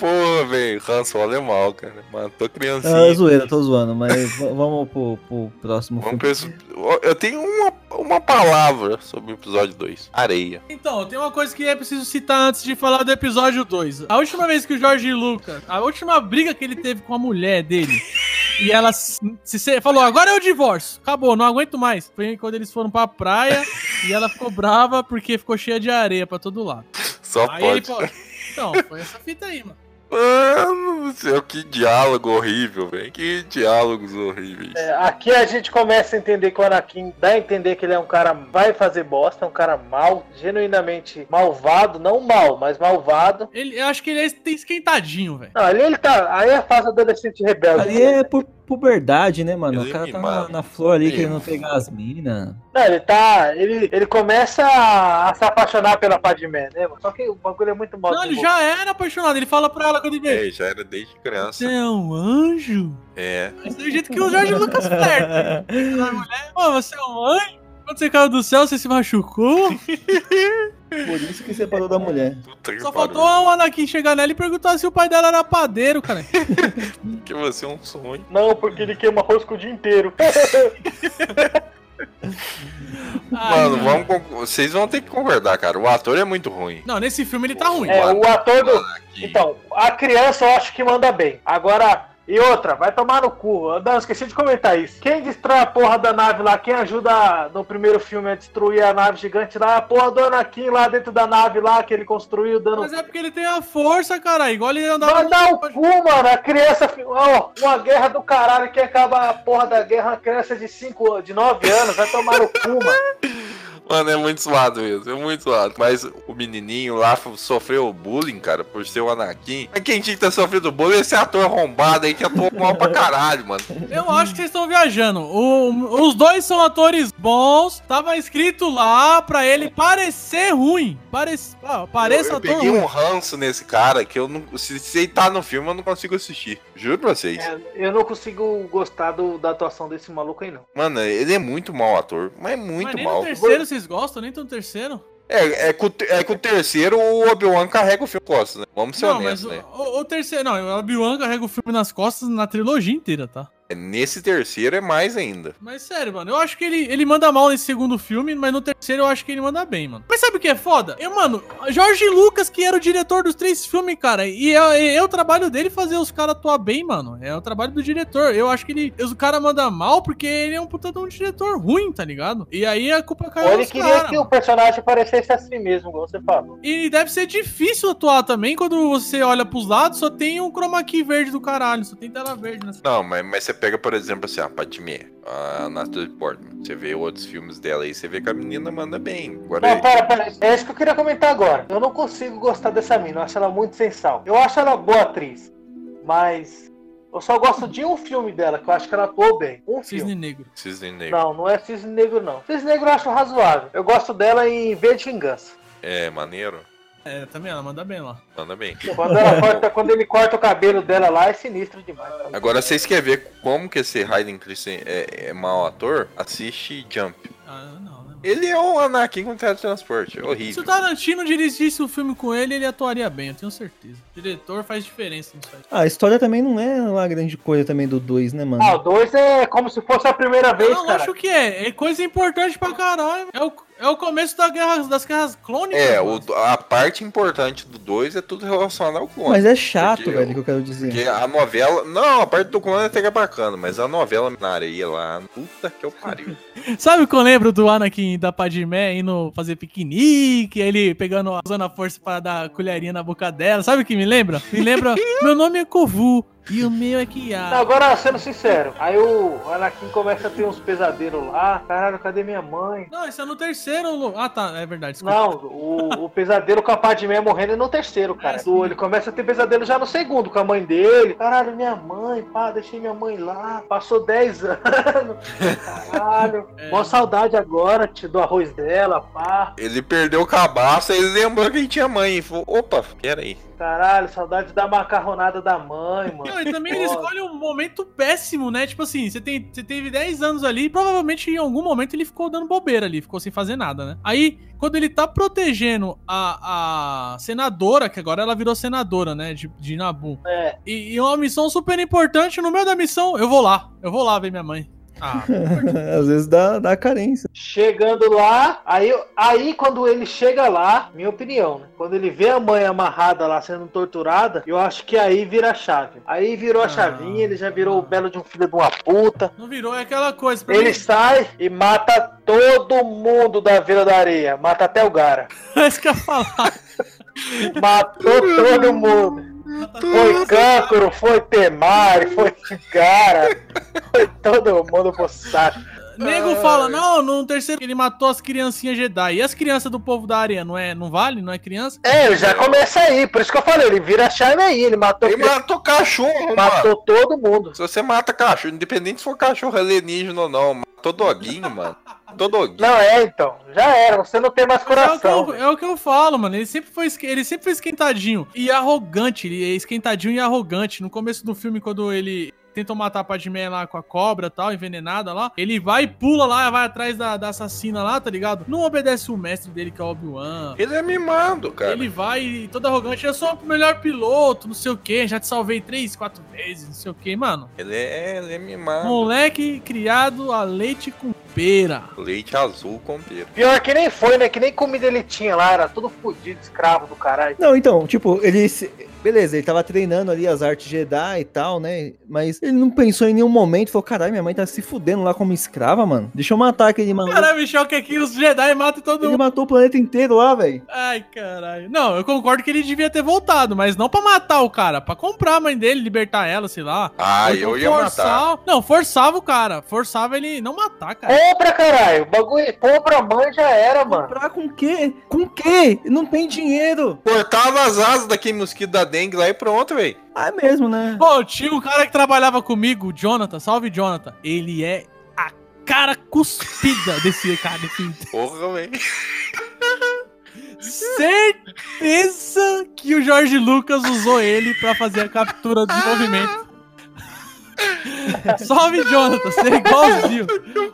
Pô, velho, Han Solo é mal, cara. Matou Ah, criancinha. zoeira, tô zoando, mas vamos pro, pro próximo Vamos filme. esse- Eu tenho uma, uma palavra sobre o episódio 2. Areia. Então, tem uma coisa que é preciso citar antes de falar do episódio 2. A última vez que o Jorge Lucas, a última briga que ele teve com a mulher dele, e ela se, se- falou: agora é o divórcio, acabou, não aguento mais. Foi quando eles foram pra praia e ela ficou brava porque ficou cheia de areia pra todo lado. Só Aí ele pode. falou: então, foi essa fita aí, mano. Mano do céu, que diálogo horrível, velho. Que diálogos horríveis. É, aqui a gente começa a entender que o Anakin dá a entender que ele é um cara vai fazer bosta, é um cara mal, genuinamente malvado, não mal, mas malvado. Ele, eu acho que ele é tem esquentadinho, velho. Não, ali ele tá. Aí é a fase adolescente rebelde. Ali é por puberdade, né, mano? Ele O cara tá na, na flor ali Ele querendo pegar as minas. Não, ele tá. Ele, ele começa a, a se apaixonar pela Padmé, né, mano? Só que o bagulho é muito mal. Não, ele desenvolvido. já era apaixonado. Ele fala pra ela quando ele vê. É, já era desde criança. Você é um anjo? É. Esse é o jeito que o Jorge Lucas flerta. A mulher, Pô, você é um anjo? Quando você caiu do céu, você se machucou? Por isso que separou da mulher. Puta que Só faltou o Anakin chegar nela e perguntar se o pai dela era padeiro, cara. Que você é um sonho. Não, porque ele queima rosca o dia inteiro. Ai, Mano, não. vamos vocês vão ter que concordar, cara. O ator é muito ruim. Não, nesse filme ele tá ruim. É, o ator do. Aqui. Então, a criança eu acho que manda bem. Agora, e outra, vai tomar no cu. Eu Não, esqueci de comentar isso. Quem destrói a porra da nave lá, quem ajuda no primeiro filme a destruir a nave gigante lá, a porra do Anakin lá dentro da nave lá que ele construiu, dando. Mas é porque ele tem a força, cara. Igual ele andava. Manda o cu, mano. A criança. Ó, uma guerra do caralho. Quem acaba a porra da guerra, uma criança de 5, de 9 anos. Vai tomar no cu, mano. Mano, é muito suado mesmo, é muito suado. Mas o menininho lá sofreu bullying, cara, por ser o Anakin. Mas quem tinha que ter sofrido bullying é esse ator arrombado aí que atuou mal pra caralho, mano. Eu acho que vocês estão viajando. O- os dois são atores bons. Tava escrito lá pra ele parecer ruim. Parece, ah, pareça eu, eu ator peguei ruim. um ranço nesse cara que eu não. Se, se ele tá no filme, eu não consigo assistir. Juro pra vocês. É, eu não consigo gostar do- da atuação desse maluco aí, não. Mano, ele é muito mau ator, mas é muito Mas nem mal. no terceiro vocês gostam, nem no terceiro. É, é, que o, te- é que o terceiro o Obi-Wan carrega o filme nas costas, né? Vamos ser Não, mas honestos, o, né? o- o terceiro. Não, o Obi-Wan carrega o filme nas costas na trilogia inteira, tá? É, Nesse terceiro é mais ainda. Mas sério, mano, eu acho que ele, ele manda mal nesse segundo filme, mas no terceiro eu acho que ele manda bem, mano. Mas sabe o que é foda? Eu, mano, Jorge Lucas, que era o diretor dos três filmes, cara, e é, é o trabalho dele fazer os caras atuar bem, mano. É o trabalho do diretor. Eu acho que ele. O cara manda mal porque ele é um puta de um diretor ruim, tá ligado? E aí a culpa cai Ou ele queria caras. que o personagem parecesse assim mesmo, como você falou. E deve ser difícil atuar também quando você olha pros lados, só tem um chroma key verde do caralho, só tem tela verde nessa. Não, mas, mas você pega, por exemplo, assim, a Padmé, a Natalie Portman. Você vê outros filmes dela aí, você vê que a menina manda bem. Agora, Não, pera, pera. É isso que eu queria comentar agora. Eu não consigo gostar dessa mina. Eu acho ela muito sensal. Eu acho ela boa atriz. Mas eu só gosto de um filme dela, que eu acho que ela atuou bem. Um Cisne filme. Negro. Cisne Negro. Não, não é Cisne Negro, não. Cisne Negro eu acho razoável. Eu gosto dela em V de Vingança. É, maneiro. É, também ela manda bem lá. Manda bem. Quando, ela corta- quando ele corta o cabelo dela lá, é sinistro demais. Agora, vocês querem ver como que esse Hayden Christensen é, é mau ator? Assiste Jump. Ah, não, né? Ele é um Anakin com teletransporte. É Se o horrível. Tarantino dirigisse o filme com ele, ele atuaria bem, eu tenho certeza. O diretor faz diferença nisso aí. Ah, a história também não é uma grande coisa também do 2, né, mano? Ah, o 2 é como se fosse a primeira vez, Não, cara. acho que é. É coisa importante pra caralho. É o, é o começo da guerra, das guerras clônicas. É, o- a parte importante do 2 é tudo relacionado ao clone. Mas é chato, Porque velho, que eu quero dizer. Porque a novela. Não, a parte do clone até que é bacana, mas a novela na areia lá. Puta que eu pariu. Sabe o que eu lembro do Anakin da Padmé indo fazer piquenique, ele pegando, usando a força pra dar colherinha na boca dela? Sabe o que me lembra? Me lembra, meu nome é Kovu e o meu é Kiara. agora, sendo sincero, aí o Anakin começa a ter uns pesadelos lá. Caralho, cadê minha mãe? Não, isso é no terceiro. Lu- Ah, tá, é verdade. desculpa. Não, o, o pesadelo com a Padmé morrendo é no terceiro, cara. É. Do- ele começa a ter pesadelo já no segundo, com a mãe dele. Caralho, minha mãe, pá, deixei minha mãe lá. Passou 10 anos. Caralho. É. Mó saudade agora, tio, do arroz dela, pá. Ele perdeu o cabaço, aí ele lembrou que ele tinha mãe. E falou: opa, peraí. Caralho, saudade da macarronada da mãe, mano. Não, e também ele escolhe um momento péssimo, né? Tipo assim, você, tem, você teve 10 anos ali e provavelmente em algum momento ele ficou dando bobeira ali, ficou sem fazer nada, né? Aí, quando ele tá protegendo a, a senadora, que agora ela virou senadora, né? De, de Nabu. É. E, e uma missão super importante, no meio da missão, eu vou lá. Eu vou lá ver minha mãe. Ah, Às vezes dá, dá carência. Chegando lá, aí, aí quando ele chega lá, minha opinião, né? Quando ele vê a mãe amarrada lá sendo torturada, eu acho que aí vira a chave. Aí virou a Ah. chavinha, ele já virou o belo de um filho de uma puta. não virou, é aquela coisa. Pra Ele mim, sai e mata todo mundo da Vila da Areia. Mata até o Gara. é isso que eu ia falar. Matou todo mundo. Foi Câncoro, foi Temari, foi Gara. Foi todo mundo pro saco. Nego fala, não, no terceiro ele matou as criancinhas Jedi. E as crianças do povo da areia, não é? Não vale? Não é criança? É, já começa aí, por isso que eu falei, ele vira a chave aí, ele matou, Ele matou cachorro, mano. matou todo mundo. Se você mata cachorro, independente se for cachorro alienígena ou não, matou doguinho, mano. Doguinho. Não é, então, já era, você não tem mais Mas É o, coração. eu, é o que eu falo, mano. Ele sempre, foi, ele sempre foi esquentadinho e arrogante. Ele é esquentadinho e arrogante. No começo do filme, quando ele tentou matar a Padmé lá com a cobra tal, envenenada lá, ele vai e pula lá, vai atrás da, da assassina lá, tá ligado? Não obedece o mestre dele, que é o Obi-Wan. Ele é mimado, cara. Ele vai e todo arrogante, eu sou o melhor piloto, não sei o que, já te salvei três, quatro vezes, não sei o que, mano. Ele é, ele é mimado. Moleque criado a leite com pera. Leite azul com pera. Pior que nem foi, né? Que nem comida ele tinha lá, era tudo fudido, escravo do caralho. Não, então, tipo, ele. Beleza, ele tava treinando ali as artes Jedi e tal, né? Mas ele não pensou em nenhum momento, falou, caralho, minha mãe tá se fudendo lá como escrava, mano. Deixa eu matar aquele maluco. Caralho, me choca aqui, os Jedi matam todo Ele mundo. matou o planeta inteiro lá, velho. Ai, caralho. Não, eu concordo que ele devia ter voltado, mas não pra matar o cara, pra comprar a mãe dele, libertar ela, sei lá. Ah, então eu ia matar. Não, forçava o cara. Forçava ele não matar, cara. compra, caralho. O bagulho compra a mãe já era, mano. Comprar com quê? Com quê? Não tem dinheiro. Cortava as asas daquele mosquito da dengue lá e pronto, velho. Ah, é mesmo, né? Pô, tinha um cara que trabalhava comigo, o Jonathan, salve Jonathan. Ele é a cara cuspida desse cara, desse Porra, velho. Certeza que o Jorge Lucas usou ele pra fazer a captura de movimento. Salve, Jonathan, você é igualzinho.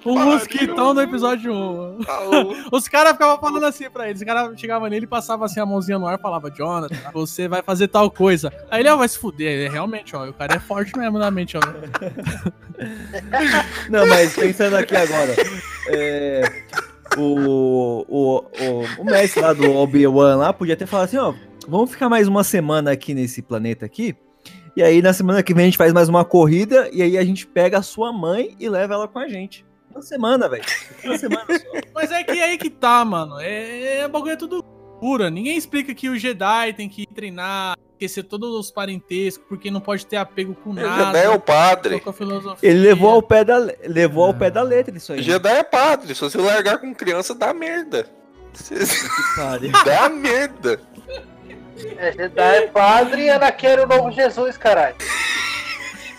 O mosquitão do episódio 1. Os caras ficavam falando assim pra ele. Os caras chegavam nele e passavam assim a mãozinha no ar e falava: Jonathan, você vai fazer tal coisa. Aí ele, ó, vai se fuder. Ele, Realmente, ó, o cara é forte mesmo na mente, ó. Não, mas pensando aqui agora, é, o, o, o, o mestre lá do Obi-Wan lá podia ter falado assim, ó, vamos ficar mais uma semana aqui nesse planeta aqui, e aí na semana que vem a gente faz mais uma corrida, e aí a gente pega a sua mãe e leva ela com a gente. Uma semana, velho. Uma semana só. Mas é que aí que tá, mano. É, é bagulho é tudo pura. Ninguém explica que o Jedi tem que treinar, esquecer todos os parentescos, porque não pode ter apego com O nada. Jedi é o padre. Ele levou ao pé da, le- levou ao pé da letra isso aí. O Jedi é padre. Se você largar com criança, dá merda. Dá merda. É Jedi é padre e Anakin era o novo Jesus, caralho.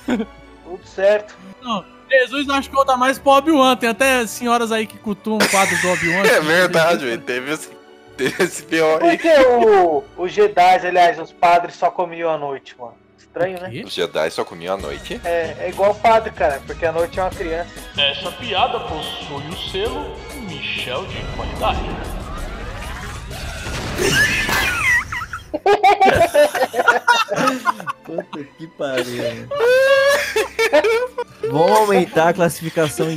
Tudo certo. Não, Jesus acho que conta mais pro Obi-Wan. Tem até senhoras aí que cultuam quadros do Obi-Wan. É verdade, velho. Teve esse, teve esse pior Por aí. que o, os Jedi, aliás, os padres só comiam à noite, mano? Estranho, né? Os Jedi só comiam à noite. É, é igual padre, cara, porque à noite é uma criança. Essa piada possui o selo Michel de qualidade. Puta que pariu. Vamos aumentar a classificação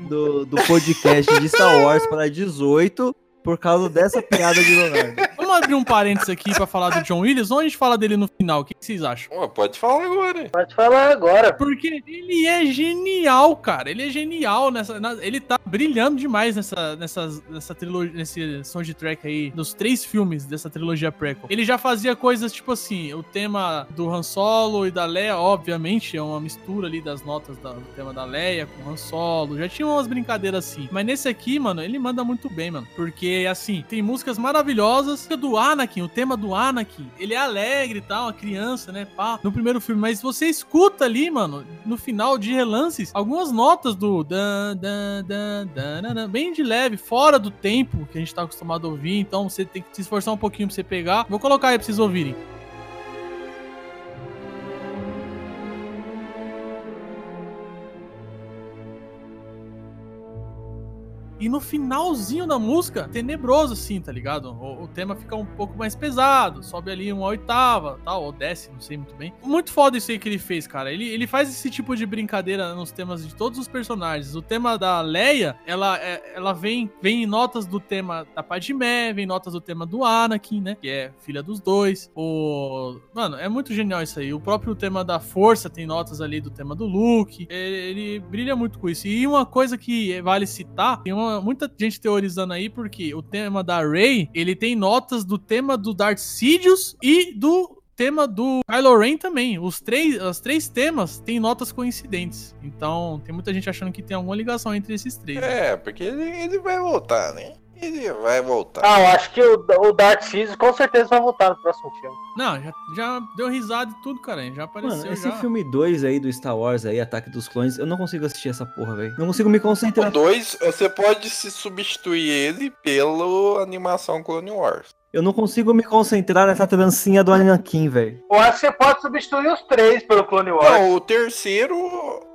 do, do podcast de Star Wars para 18 por causa dessa piada de Leonardo. Abrir um parênteses aqui pra falar do John Williams ou a gente fala dele no final? O que vocês acham? Pô, pode falar agora. Pode falar agora. Porque ele é genial, cara. Ele é genial nessa. na- ele tá brilhando demais nessa, nessa, nessa trilogia, nesse soundtrack aí, dos três filmes dessa trilogia prequel. Ele já fazia coisas tipo assim: o tema do Han Solo e da Leia, obviamente, é uma mistura ali das notas da- do tema da Leia com o Han Solo. Já tinha umas brincadeiras assim. Mas nesse aqui, mano, ele manda muito bem, mano. Porque, assim, tem músicas maravilhosas. Do Anakin, o tema do Anakin, ele é alegre e tal, uma criança, né? Pá, no primeiro filme. Mas você escuta ali, mano, no final de relances, algumas notas do dan, dan, dan, dan, dan, bem de leve, fora do tempo que a gente tá acostumado a ouvir. Então você tem que se esforçar um pouquinho pra você pegar. Vou colocar aí pra vocês ouvirem. E no finalzinho da música, tenebroso assim, tá ligado? O, o tema fica um pouco mais pesado, sobe ali uma oitava, tal, ou desce, não sei muito bem. Muito foda isso aí que ele fez, cara. Ele, ele faz esse tipo de brincadeira nos temas de todos os personagens. O tema da Leia, ela, é- ela vem, vem em notas do tema da Padmé, vem em notas do tema do Anakin, né? Que é filha dos dois. O... Mano, é muito genial isso aí. O próprio tema da Força tem notas ali do tema do Luke. Ele, ele brilha muito com isso. E uma coisa que vale citar, tem uma- muita gente teorizando aí, porque o tema da Rey, ele tem notas do tema do Darth Sidious e do tema do Kylo Ren também. Os três, os três temas têm notas coincidentes. Então, tem muita gente achando que tem alguma ligação entre esses três. É, porque ele, ele vai voltar, né? Ele vai voltar. Ah, eu acho que o, o Darth Sidious com certeza vai voltar no próximo filme. Não, já, já deu risada e tudo, cara. Já apareceu Mano, esse já. filme 2 aí do Star Wars aí, Ataque dos Clones, eu não consigo assistir essa porra, velho. Não consigo me O concentrar. 2, você pode se substituir ele pela animação Clone Wars. Eu não consigo me concentrar nessa trancinha do Anakin, velho. Eu acho que você pode substituir os três pelo Clone Wars. Não, o terceiro.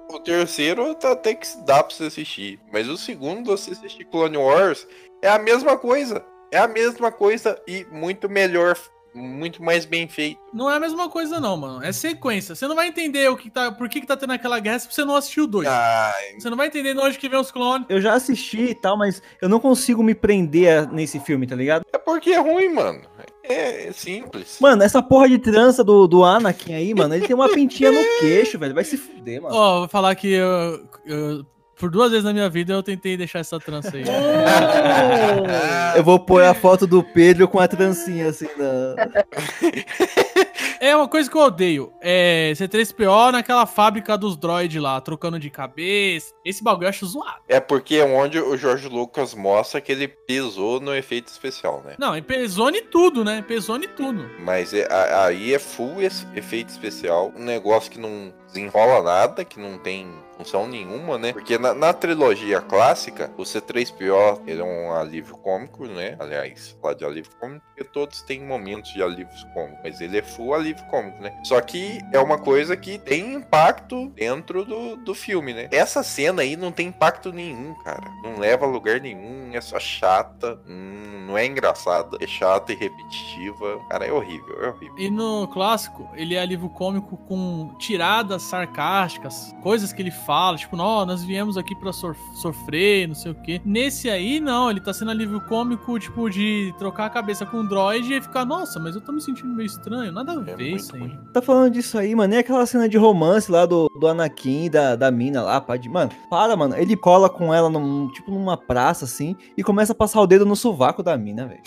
O terceiro tá- até que dá pra você assistir. Mas o segundo, você assistir Clone Wars, é a mesma coisa. É a mesma coisa e muito melhor, muito mais bem feito. Não é a mesma coisa, não, mano. É sequência. Você não vai entender o que tá, por que, que tá tendo aquela guerra se você não assistiu o dois. Ai, Você não vai entender de onde que vem os clones. Eu já assisti e tal, mas eu não consigo me prender nesse filme, tá ligado? é porque é ruim, mano. É, é simples. Mano, essa porra de trança do, do Anakin aí, mano, ele tem uma pintinha no queixo, velho. Vai se fuder, mano. Ó, vou falar que eu, eu- por duas vezes na minha vida eu tentei deixar essa trança aí. Eu vou pôr a foto do Pedro com a trancinha assim da. É uma coisa que eu odeio. É C3PO naquela fábrica dos droids lá, trocando de cabeça. Esse bagulho eu acho zoado. É porque é onde o George Lucas mostra que ele pisou no efeito especial, né? Não, e pesou em tudo, né? Pesou em tudo. Mas é- aí é full esse efeito especial. Um negócio que não desenrola nada, que não tem função nenhuma, né? Porque na, na trilogia clássica, o C3PO ele é um alívio cômico, né? Aliás, falar de alívio cômico, porque todos têm momentos de alívio cômico, mas ele é full alívio cômico, né? Só que é uma coisa que tem impacto dentro do, do filme, né? Essa cena aí não tem impacto nenhum, cara. Não leva a lugar nenhum, é só chata, hum, não é engraçada, é chata e repetitiva. Cara, é horrível, é horrível. E no clássico, ele é alívio cômico com tiradas sarcásticas, coisas que ele fala, tipo, não, nós viemos aqui pra sor- sofrer, não sei o quê. Nesse aí, não, ele tá sendo alívio cômico, tipo, de trocar a cabeça com o droid e ficar, nossa, mas eu tô me sentindo meio estranho, nada a ver muito isso aí. ruim. Tá falando disso aí, mano. E aquela cena de romance lá do, do Anakin da, da mina lá, pá, de... Mano, para, mano. Ele cola com ela, num, tipo, numa praça, assim, e começa a passar o dedo no sovaco da mina, velho.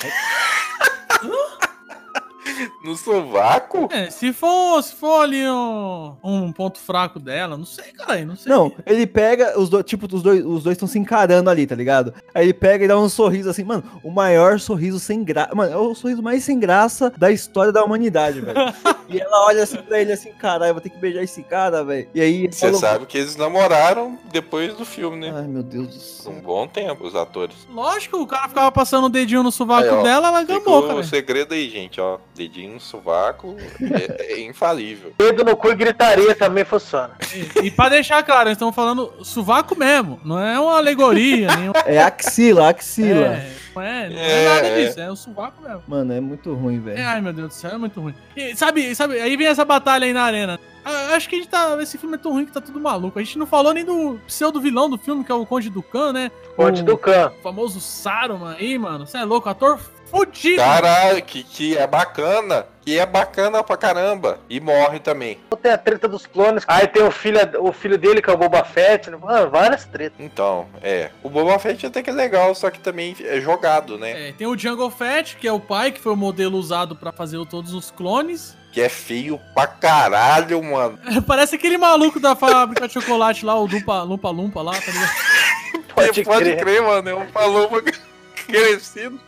No sovaco? É, se for, se for ali um, um ponto fraco dela, não sei, cara, não sei. Não, ele pega, os dois, tipo, os dois os dois estão se encarando ali, tá ligado? Aí ele pega e dá um sorriso assim, mano, o maior sorriso sem graça. Mano, é o sorriso mais sem graça da história da humanidade, velho. e ela olha assim pra ele assim, caralho, eu vou ter que beijar esse cara, velho. E aí Você falou, sabe que eles namoraram depois do filme, né? Ai, meu Deus do céu. Um bom tempo, os atores. Lógico, o cara ficava passando o dedinho no sovaco Aí, ó, dela, ela gamou, o cara. segredo aí, gente, ó. Dedinho no sovaco é, é infalível. Dedo no cu e gritaria também funciona. E, e pra deixar claro, eles estão falando sovaco mesmo, não é uma alegoria, nem um... É axila, axila. É, não é, não é, É, nada é. disso, é o sovaco mesmo. Mano, é muito ruim, É, velho. ai meu Deus do céu, é muito ruim. E, sabe, sabe, aí vem essa batalha aí na arena. Ah, Acho que a gente tá. Esse filme é tão ruim que tá tudo maluco. A gente não falou nem do pseudo vilão do filme, que é o Conde Ducan, né? Conde o do Khan. famoso Saruman aí, mano. Você é louco, ator fudido. Caralho, que, que é bacana. Que é bacana pra caramba. E morre também. Tem a treta dos clones. Aí tem o filho, o filho dele, que é o Boba Fett. né? Mano, várias tretas. Então, é. O Boba Fett até que é legal, só que também é jogado, né? É, tem o Jungle Fett, que é o pai, que foi o modelo usado pra fazer todos os clones. Que é feio pra caralho, mano. Parece aquele maluco da fábrica de chocolate lá, o Lumpa Lumpa, Lumpa lá, tá ligado? Pode, pode crer. crer, mano. É um paloma crescido.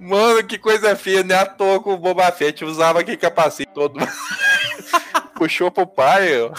Mano, que coisa feia, né? À toa que o Boba Fett usava aquele capacete todo. Puxou pro pai, ó.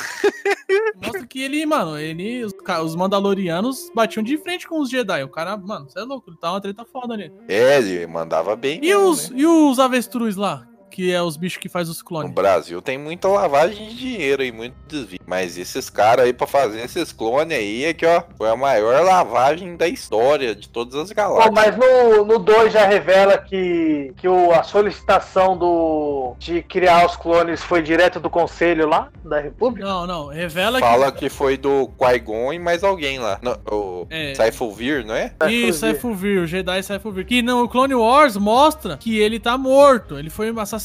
Mostra que ele, mano, ele, os, Mandalorianos batiam de frente com os Jedi. O cara, mano, você é louco, ele tá uma treta foda ali. É, ele mandava bem. E mesmo, os, né? e os avestruz lá? Que é os bichos que faz os No clones. Brasil tem muita lavagem de dinheiro e muito desvio. Mas esses caras aí pra fazer esses clones aí é que, ó, foi a maior lavagem da história de todas as Pô, galáxias. mas no, no 2 já revela que, que o, a solicitação do, de criar os clones foi direto do conselho lá, da República. Não, não, revela Fala que foi do Qui-Gon e mais alguém lá. Não, o É. Saifulvir, não é? que. Isso, Saifulvir, o Jedi Saifulvir. Que no Clone Wars mostra que ele tá morto. Ele foi assassinado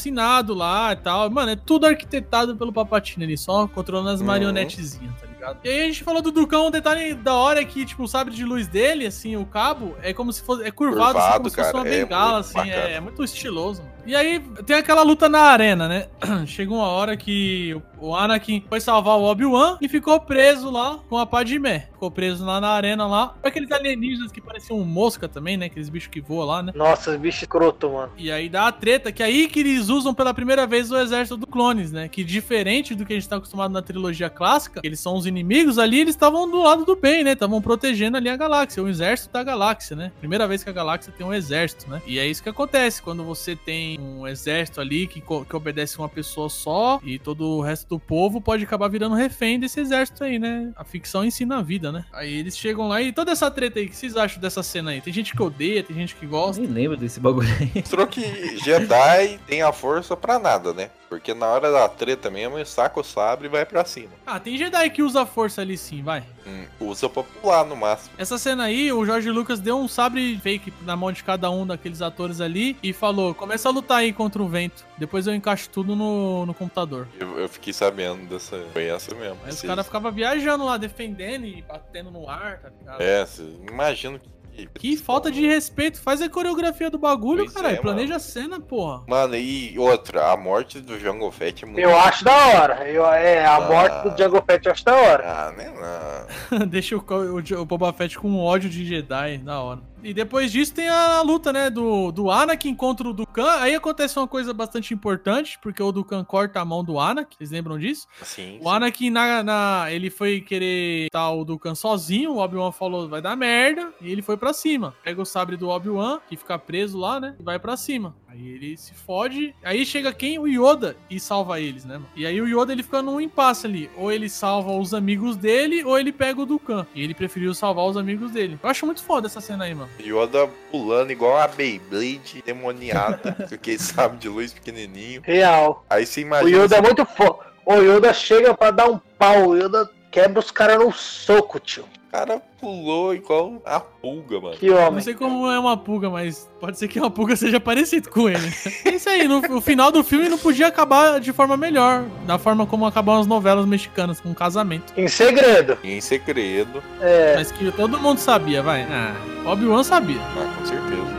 lá e tal. Mano, é tudo arquitetado pelo Papatini ali, só controlando as Uhum. marionetezinhas, tá ligado? E aí a gente falou do Ducão, um detalhe da hora é que, tipo, o sabre de luz dele, assim, o cabo, é como se fosse. É curvado, assim, Curvado, como se fosse cara, uma é bengala, muito assim. É, é muito estiloso, mano. E aí tem aquela luta na arena, né? Chegou uma hora que o Anakin foi salvar o Obi-Wan e ficou preso lá com a Padmé. Ficou preso lá na arena lá. Aqueles alienígenas que pareciam mosca também, né? Aqueles bichos que voam lá, né? Nossa, os bichos escroto, mano. E aí dá a treta, que é aí que eles usam pela primeira vez o exército do clones, né? Que diferente do que a gente tá acostumado na trilogia clássica, eles são os inimigos ali, eles estavam do lado do bem, né? Estavam protegendo ali a galáxia, o exército da galáxia, né? Primeira vez que a galáxia tem um exército, né? E é isso que acontece quando você tem um exército ali que, que obedece uma pessoa só e todo o resto do povo pode acabar virando refém desse exército aí, né? A ficção ensina a vida, né? Aí eles chegam lá e toda essa treta aí, o que vocês acham dessa cena aí? Tem gente que odeia, tem gente que gosta. Nem lembro desse bagulho aí. Mostrou que Jedi tem a força pra nada, né? Porque na hora da treta mesmo, saca o sabre e vai pra cima. Ah, tem Jedi que usa a força ali sim, vai. Hum, usa pra pular no máximo. Essa cena aí, o Jorge Lucas deu um sabre fake na mão de cada um daqueles atores ali e falou: começa a lutar aí contra o vento. Depois eu encaixo tudo no, no computador. Eu, eu fiquei sabendo dessa. Foi essa mesmo. Aí os caras ficavam viajando lá, defendendo e batendo no ar, tá ligado? É, imagino que Que, falta de respeito. Faz a coreografia do bagulho, Pois caralho. é, Planeja a cena, porra. Mano, e outra, a morte do Jungle Fett é muito. Eu acho da hora. Eu, é, a Ah. morte do Django Fett eu acho da hora. Ah, né? Não. Deixa o, o, o Boba Fett com ódio de Jedi, da hora. E depois disso tem a luta, né, do, do Anakin contra o Dukan. Aí acontece uma coisa bastante importante, porque o Dukan corta a mão do Anakin. Vocês lembram disso? Assim. O Anakin, na, na- ele foi querer tá o Dukan sozinho, o Obi-Wan falou, vai dar merda, e ele foi pra cima. Pega o sabre do Obi-Wan, que fica preso lá, né, e vai pra cima. Aí ele se fode, aí chega quem? O Yoda, e salva eles, né, mano? E aí o Yoda, ele fica num impasse ali. Ou ele salva os amigos dele, ou ele pega o Dukan. E ele preferiu salvar os amigos dele. Eu acho muito foda essa cena aí, mano. Yoda pulando igual a Beyblade demoniada, aquele sabe de luz pequenininho. Real. Aí você O imagina. Yoda é muito foda. O Yoda chega pra dar um pau. O Yoda quebra os caras no soco, tio. O cara pulou igual a pulga, mano. Que Não homem. sei como é uma pulga, mas pode ser que uma pulga seja parecido com ele. É isso aí, no, o final do filme não podia acabar de forma melhor, da forma como acabam as novelas mexicanas, com um casamento. Em segredo. Em segredo, É. Mas que todo mundo sabia, vai. Ah, Obi-Wan sabia. ah, com certeza.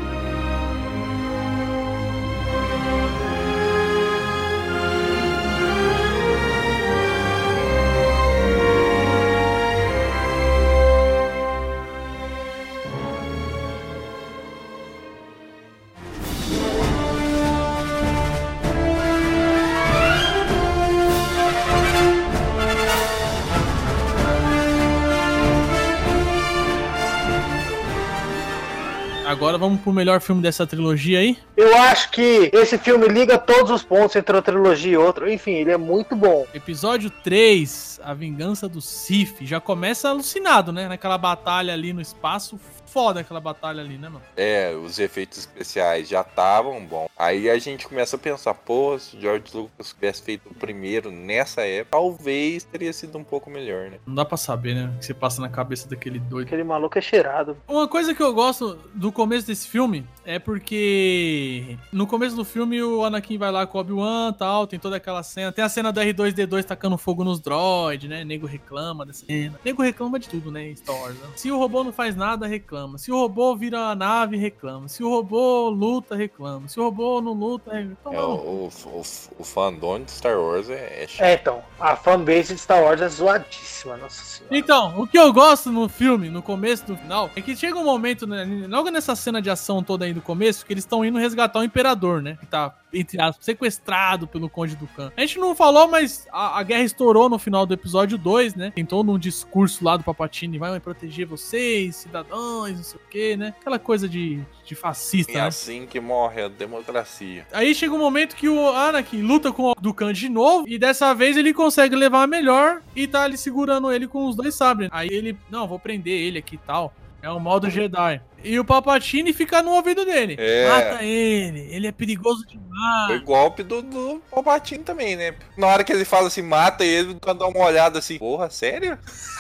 Agora vamos pro melhor filme dessa trilogia aí. Eu acho que esse filme liga todos os pontos entre uma trilogia e outra. Enfim, ele é muito bom. Episódio 3, A Vingança do Sif. Já começa alucinado, né? Naquela batalha ali no espaço. Foda aquela batalha ali, né, mano? É, os efeitos especiais já estavam bom. Aí a gente começa a pensar, pô, se o George Lucas tivesse feito o primeiro nessa época, talvez teria sido um pouco melhor, né? Não dá pra saber, né? O que se passa na cabeça daquele doido. Aquele maluco é cheirado. Uma coisa que eu gosto do começo desse filme é porque no começo do filme o Anakin vai lá com o Obi-Wan e tal, tem toda aquela cena. Tem a cena do R2D2 tacando fogo nos droids, né? Nego reclama dessa cena. Nego reclama de tudo, né? Star Wars. né? Se o robô não faz nada, reclama. Se o robô vira a nave, reclama. Se o robô luta, reclama. Se o robô não luta, reclama. Então, É, não. o, o, o fandom de Star Wars é, é chato. É, então. A fanbase de Star Wars é zoadíssima, nossa senhora. Então, o que eu gosto no filme, no começo e no final, é que chega um momento, né, logo nessa cena de ação toda aí do começo, que eles estão indo resgatar o Imperador, né? Que tá, entre aspas, sequestrado pelo Conde do Khan. A gente não falou, mas a, a guerra estourou no final do episódio 2, né? Tem todo um discurso lá do Papatini, vai proteger vocês, cidadãos, não sei o quê, né? Aquela coisa de, de fascista, É né? assim que morre a democracia. Aí chega um momento que o Anakin luta com o Dukan de novo e dessa vez ele consegue levar a melhor e tá ali segurando ele com os dois sabres. Aí ele, não, vou prender ele aqui e tal. É o modo Jedi. E o Papatini fica no ouvido dele. É. Mata ele, ele é perigoso Foi demais. golpe do, do Palpatine também, né? Na hora que ele fala assim, mata ele, quando dá uma olhada assim, porra, sério?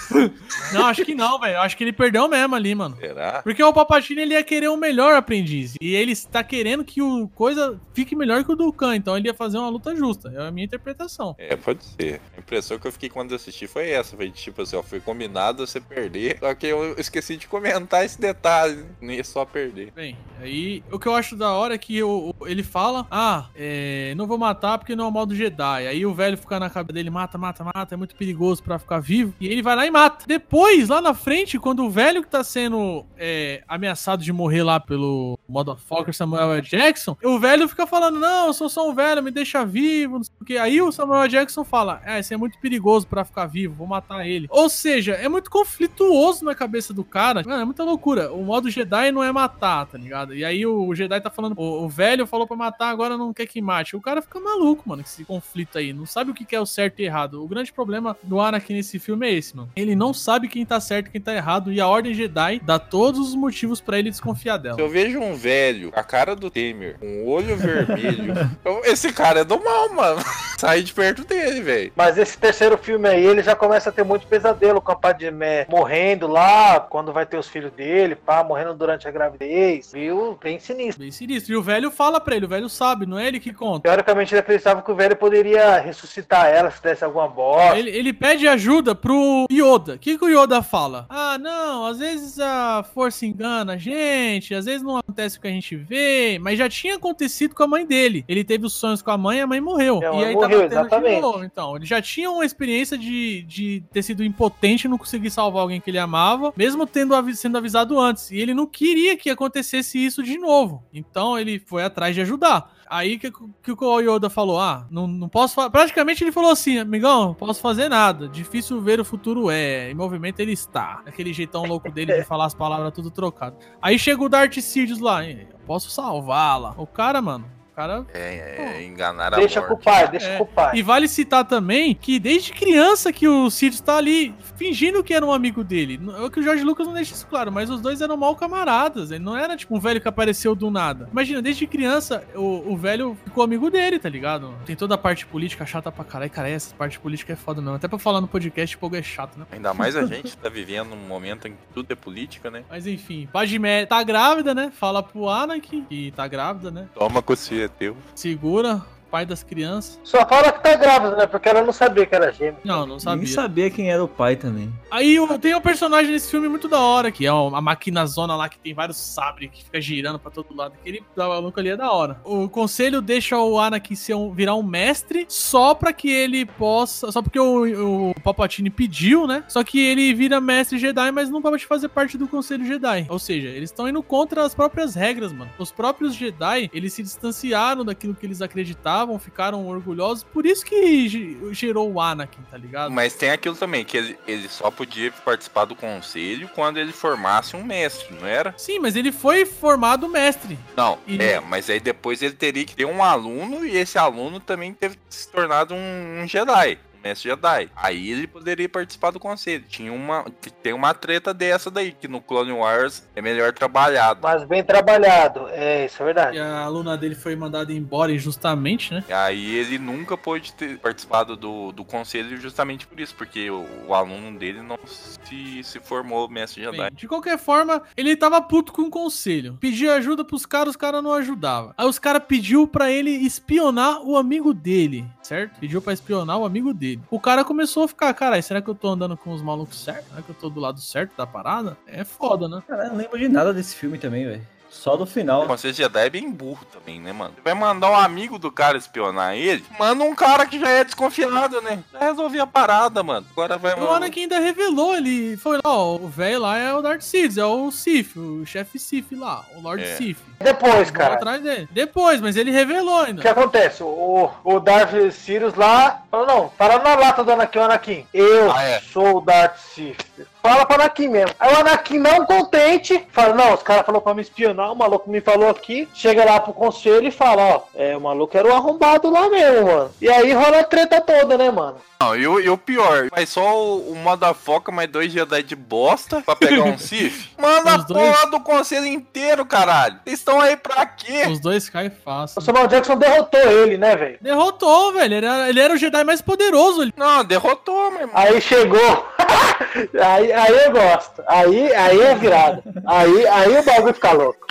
Não, acho que não, velho. Acho que ele perdeu mesmo ali, mano. Será? Porque o Papatini ele ia querer o melhor aprendiz. E ele está querendo que o coisa fique melhor que o Dukan. Então ele ia fazer uma luta justa. É a minha interpretação. É, pode ser. A impressão que eu fiquei quando assisti foi essa. Foi tipo assim, ó, foi combinado você perder. Só que eu esqueci de comentar esse detalhe. Não ia só perder. Bem, aí o que eu acho da hora é que o, ele fala: Ah, é, não vou matar porque não é o modo Jedi. Aí o velho fica na cabeça dele: mata, mata, mata, é muito perigoso pra ficar vivo. E ele vai lá e mata. Depois, lá na frente, quando o velho que tá sendo é, ameaçado de morrer lá pelo motherfucker Samuel. Jackson, o velho fica falando: Não, eu sou só um velho, me deixa vivo, não sei o. Aí o Samuel. Jackson fala: É, isso é muito perigoso pra ficar vivo, vou matar ele. Ou seja, é muito conflituoso na cabeça do cara. Mano, é muita loucura. O modo Jedi não é matar, tá ligado? E aí o Jedi tá falando, o, o velho falou pra matar, agora não quer que mate. O cara fica maluco, mano, com esse conflito aí. Não sabe o que é o certo e errado. O grande problema do Anakin nesse filme é esse, mano. Ele não sabe quem tá certo e quem tá errado. E a Ordem Jedi dá todos os motivos pra ele desconfiar dela. Se eu vejo um velho, a cara do Temer, com o olho vermelho, eu- esse cara é do mal, mano. Sai de perto dele, velho. Mas esse terceiro filme aí, ele já começa a ter muito pesadelo com a Padmé morrendo lá, quando vai ter os filhos dele, pá, morrendo durante a gravidez, viu? Bem sinistro. Bem sinistro. E o velho fala pra ele, o velho sabe, não é ele que conta. Teoricamente ele acreditava que o velho poderia ressuscitar ela se desse alguma bosta. Ele, ele pede ajuda pro Yoda. O que, que o Yoda fala? Ah, não, às vezes a força engana a gente, às vezes não acontece o que a gente vê, mas já tinha acontecido com a mãe dele. Ele teve os sonhos com a mãe, a mãe morreu. E aí morreu, tendo de exatamente. novo. Então, ele já tinha uma experiência de, de ter sido impotente e não conseguir salvar alguém que ele amava, mesmo tendo sendo avisado antes. E ele não queria que acontecesse isso de novo. Então ele foi atrás de ajudar. Aí que, que o Yoda falou: Ah, não, não posso fa-" Praticamente ele falou assim: Amigão, não posso fazer nada. Difícil ver o futuro é. Em movimento ele está. Aquele jeitão louco dele de falar as palavras tudo trocado. Aí chega o Darth Sidious lá: "Eu Posso salvá-la. O cara, mano. O cara É, é enganar a Deixa com o morte. pai, deixa É, com o pai. e vale citar também que desde criança que o Sirius tá ali fingindo que era um amigo dele. É o que o Jorge Lucas não deixa isso claro, mas os dois eram mal camaradas. Ele não era tipo um velho que apareceu do nada. Imagina, desde criança o, o velho ficou amigo dele, tá ligado? Tem toda a parte política chata pra caralho. Cara, essa parte política é foda mesmo. Até pra falar no podcast, o povo é chato, né? Ainda mais a gente tá vivendo um momento em que tudo é política, né? Mas enfim, Padmé tá grávida, né? Fala pro Anakin que tá grávida, né? Toma coceira, Segura, pai das crianças. Só fala que tá grávida, né? Porque ela não sabia que era gêmeo. Não, não Nem sabia. sabia quem era o pai também. Aí tem um personagem nesse filme muito da hora, que é uma máquina zona lá que tem vários sabres que fica girando pra todo lado. Aquele maluco ali é da hora. O conselho deixa o Anakin ser um- virar um mestre só pra que ele possa. Só porque o, o Palpatine pediu, né? Só que ele vira mestre Jedi, mas não pode fazer parte do conselho Jedi. Ou seja, eles estão indo contra as próprias regras, mano. Os próprios Jedi, eles se distanciaram daquilo que eles acreditavam, ficaram orgulhosos. Por isso que ge- gerou o Anakin, tá ligado? Mas tem aquilo também, que ele, ele só podia participar do conselho quando ele formasse um mestre, não era? Sim, mas ele foi formado mestre. Não, E- é, mas aí depois ele teria que ter um aluno e esse aluno também teve que se tornado um, um Jedi. Mestre Jedi. Aí ele poderia participar do conselho. Tinha uma. Tem uma treta dessa daí, que no Clone Wars é melhor trabalhado. Mas bem trabalhado. É, isso é verdade. E a aluna dele foi mandada embora injustamente, né? Aí ele nunca pôde ter participado do, do conselho justamente por isso, porque o, o aluno dele não se, se formou mestre Jedi. Bem, de qualquer forma, ele tava puto com o conselho. Pediu ajuda pros caras, os caras não ajudavam. Aí os caras pediu pra ele espionar o amigo dele, certo? Pediu pra espionar o amigo dele. O cara começou a ficar, caralho, será que eu tô andando com os malucos certos? Será que eu tô do lado certo da parada? É foda, né? Cara, eu não lembro de nada desse filme também, velho. Só do O final. Conselho Jedi é bem burro também, né, mano? Você vai mandar um amigo do cara espionar ele, manda um cara que já é desconfiado, né? Já resolvi a parada, mano. Agora vai. O Anakin ainda revelou, ele foi lá, ó, o velho lá é o Darth Sidious, é o Sith, o chefe Sith lá, o Lord É. Sith. Depois, cara. atrás dele. Depois, mas ele revelou O que ainda. acontece? O, o Darth Sirius lá falou, não, fala na lata do Anakin, o Anakin. Eu Ah, é. sou o Darth Sith. Fala pro Anakin mesmo. Aí o Anakin não contente, fala, não, os caras falaram pra me espionar, o maluco me falou aqui, chega lá pro conselho e fala, ó, é, o maluco era o arrombado lá mesmo, mano. E aí rola a treta toda, né, mano? Não, e o, e o pior, mas só o, o Motherfucker mais dois Jedi de bosta pra pegar um Sith? Manda a porra do conselho inteiro, caralho. Vocês estão aí pra quê? Os dois caem fácil. O Samuel Jackson derrotou ele, né, velho? Derrotou, velho. Ele era, ele era o Jedi mais poderoso. Ele... Não, derrotou, meu irmão. Aí chegou. aí, aí eu gosto. Aí, aí é virada. Aí, aí o bagulho fica louco.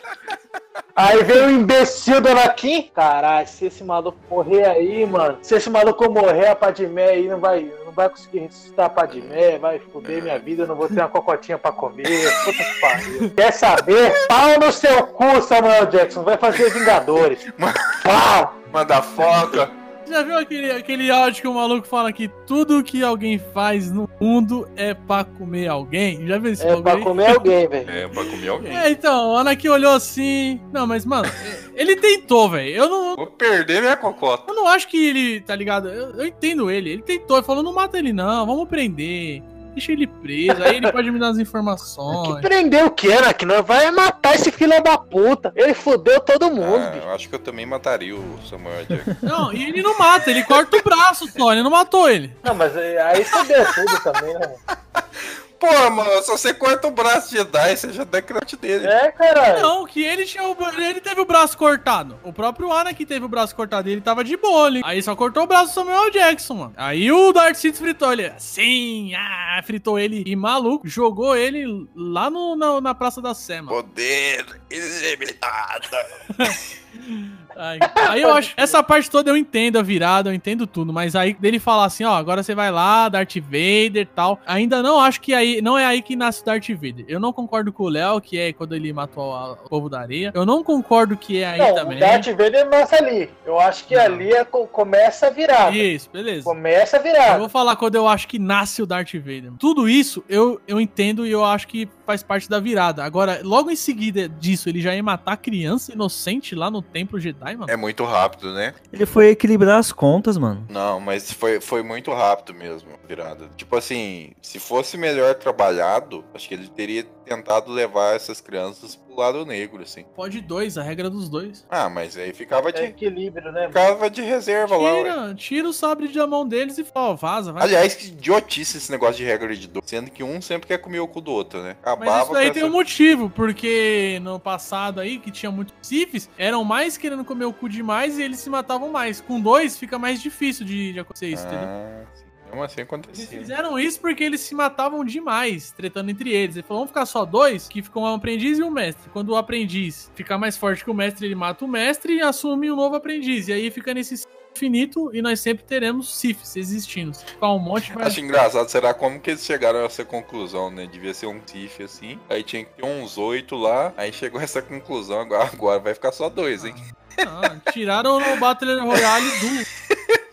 Aí veio o imbecil do Anakin. Caralho, se esse maluco morrer aí, mano. Se esse maluco morrer, a Padmé aí não vai, não vai conseguir ressuscitar a Padmé. Vai foder minha vida, eu não vou ter uma cocotinha pra comer. Puta que pariu. Quer saber? Pau no seu cu, Samuel Jackson. Vai fazer Vingadores. Pau! Motherfucker. Já viu aquele, aquele áudio que o maluco fala que tudo que alguém faz no mundo é pra comer alguém? Já viu esse É pra comer alguém, velho. É, pra comer alguém. É, então, o Anakin olhou assim. Não, mas, mano, ele tentou, velho. Eu não, Vou perder minha cocota. eu não acho que ele, tá ligado? Eu, eu entendo ele. Ele tentou, ele falou: não mata ele, não, vamos prender. Deixa ele preso, aí ele pode me dar as Que informações. prendeu o que, Anakin? Nós vai matar esse filho da puta. Ele fudeu todo mundo, Ah, eu acho que eu também mataria o Samuel Jackson. Não, e ele não mata, ele corta o braço só, ele não matou ele. Não, mas aí fudeu tudo também, né? pô, mano, se você corta o braço de Jedi, você já dá crush dele. É, caralho. Não, que ele tinha o, ele teve o braço cortado. O próprio Anakin teve o braço cortado e ele tava de boa ali. Aí só cortou o braço do Samuel Jackson, mano. Aí o Darth Sidious fritou ele. Sim, ah, fritou ele e maluco, jogou ele lá no, na, na Praça da Sé, mano. Poder ilimitado. Aí, aí eu acho, essa parte toda eu entendo a virada, eu entendo tudo, mas aí dele falar assim, ó, agora você vai lá, Darth Vader e tal. Ainda não acho que aí, não é aí que nasce o Darth Vader. Eu não concordo com o Léo, que é quando ele matou a- o povo da areia. Eu não concordo que é aí Não, também. o Darth Vader nasce ali. Eu acho que Não. ali é, co- começa a virada. Isso, beleza. Começa a Eu virada. vou falar quando eu acho que nasce o Darth Vader. Tudo isso eu, eu entendo e eu acho que faz parte da virada. Agora, logo em seguida disso, ele já ia matar criança inocente lá no Templo Jedi, mano. É muito rápido, né? Ele foi equilibrar as contas, mano. Não, mas foi, foi muito rápido mesmo, virada. Tipo assim, se fosse melhor trabalhado, acho que ele teria tentado levar essas crianças pro lado negro, assim. Pode dois, a regra dos dois. Ah, mas aí ficava É de, equilíbrio, né? ficava de reserva lá. ué. Tira, tira o sabre da mão deles e fala, ó, vaza, vai. Aliás, que idiotice esse negócio de regra de dois. Sendo que um sempre quer comer o cu do outro, né? Acabava Mas isso aí com tem essa- um motivo, porque no passado aí, que tinha muitos Sifis, eram mais querendo comer o cu demais e eles se matavam mais. Com dois, fica mais difícil de, de acontecer isso, entendeu? Ah, sim. Mesmo assim Eles acontecia. fizeram isso porque eles se matavam demais, tretando entre eles. Ele falou, vamos ficar só dois, que ficam um aprendiz e um mestre. Quando o aprendiz ficar mais forte que o mestre, ele mata o mestre e assume um novo aprendiz. E aí fica nesse infinito e nós sempre teremos Sifis existindo. Ficar um monte, vai... Acho engraçado, será como que eles chegaram a essa conclusão, né? Devia ser um TIF assim, aí tinha que ter uns oito lá, aí chegou essa conclusão, agora, agora vai ficar só dois, hein? Ah, tiraram o Battle Royale do...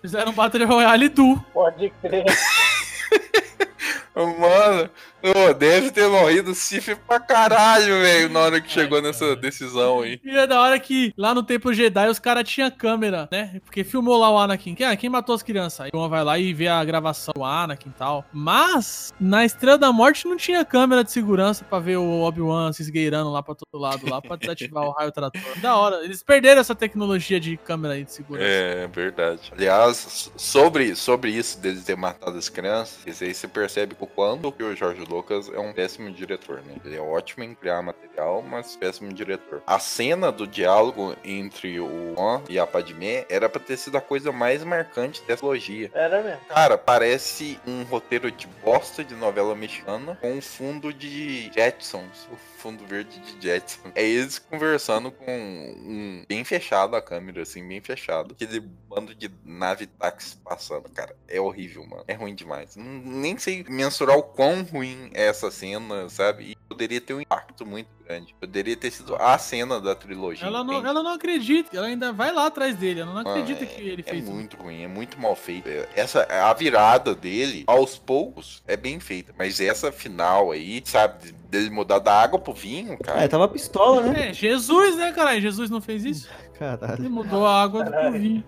Fizeram um Battle Royale do... Pode crer. Mano, ô, deve ter morrido Sif pra caralho, velho, na hora que chegou nessa decisão aí. E é da hora que lá no Templo Jedi os caras tinham câmera, né? Porque filmou lá o Anakin. Quem, ah, quem matou as crianças? Aí uma vai lá e vê a gravação do Anakin e tal. Mas na Estrela da Morte não tinha câmera de segurança pra ver o Obi-Wan se esgueirando lá pra todo lado, lá pra desativar o raio trator. Da hora. Eles perderam essa tecnologia de câmera aí de segurança. É, verdade. Aliás, sobre, sobre isso deles ter matado as crianças, aí você percebe o quanto que o Jorge Lucas é um péssimo diretor, né? Ele é ótimo em criar material, mas péssimo diretor. A cena do diálogo entre o Juan e a Padmé era pra ter sido a coisa mais marcante dessa trilogia. Era mesmo. Cara, parece um roteiro de bosta de novela mexicana com um fundo de Jetsons. O fundo verde de Jetsons. É eles conversando com um. Bem fechado a câmera, assim, bem fechado. Aquele bando de nave táxi passando, cara. É horrível, mano. É ruim demais. Nem sei mensurar o quão ruim é essa cena, sabe? E poderia ter um impacto muito grande. Poderia ter sido a cena da trilogia. Ela não, entende? ela não acredita, ela ainda vai lá atrás dele, ela não acredita é- que ele é fez isso. muito ruim, é muito mal feito. É, Essa a virada dele, aos poucos, é bem feita, mas essa final aí, sabe, dele mudar da água pro vinho, Ah, cara. ele tava pistola, né? É, Jesus, né, caralho? Jesus não fez isso? Caralho. Ele mudou a água do Caralho. vinho.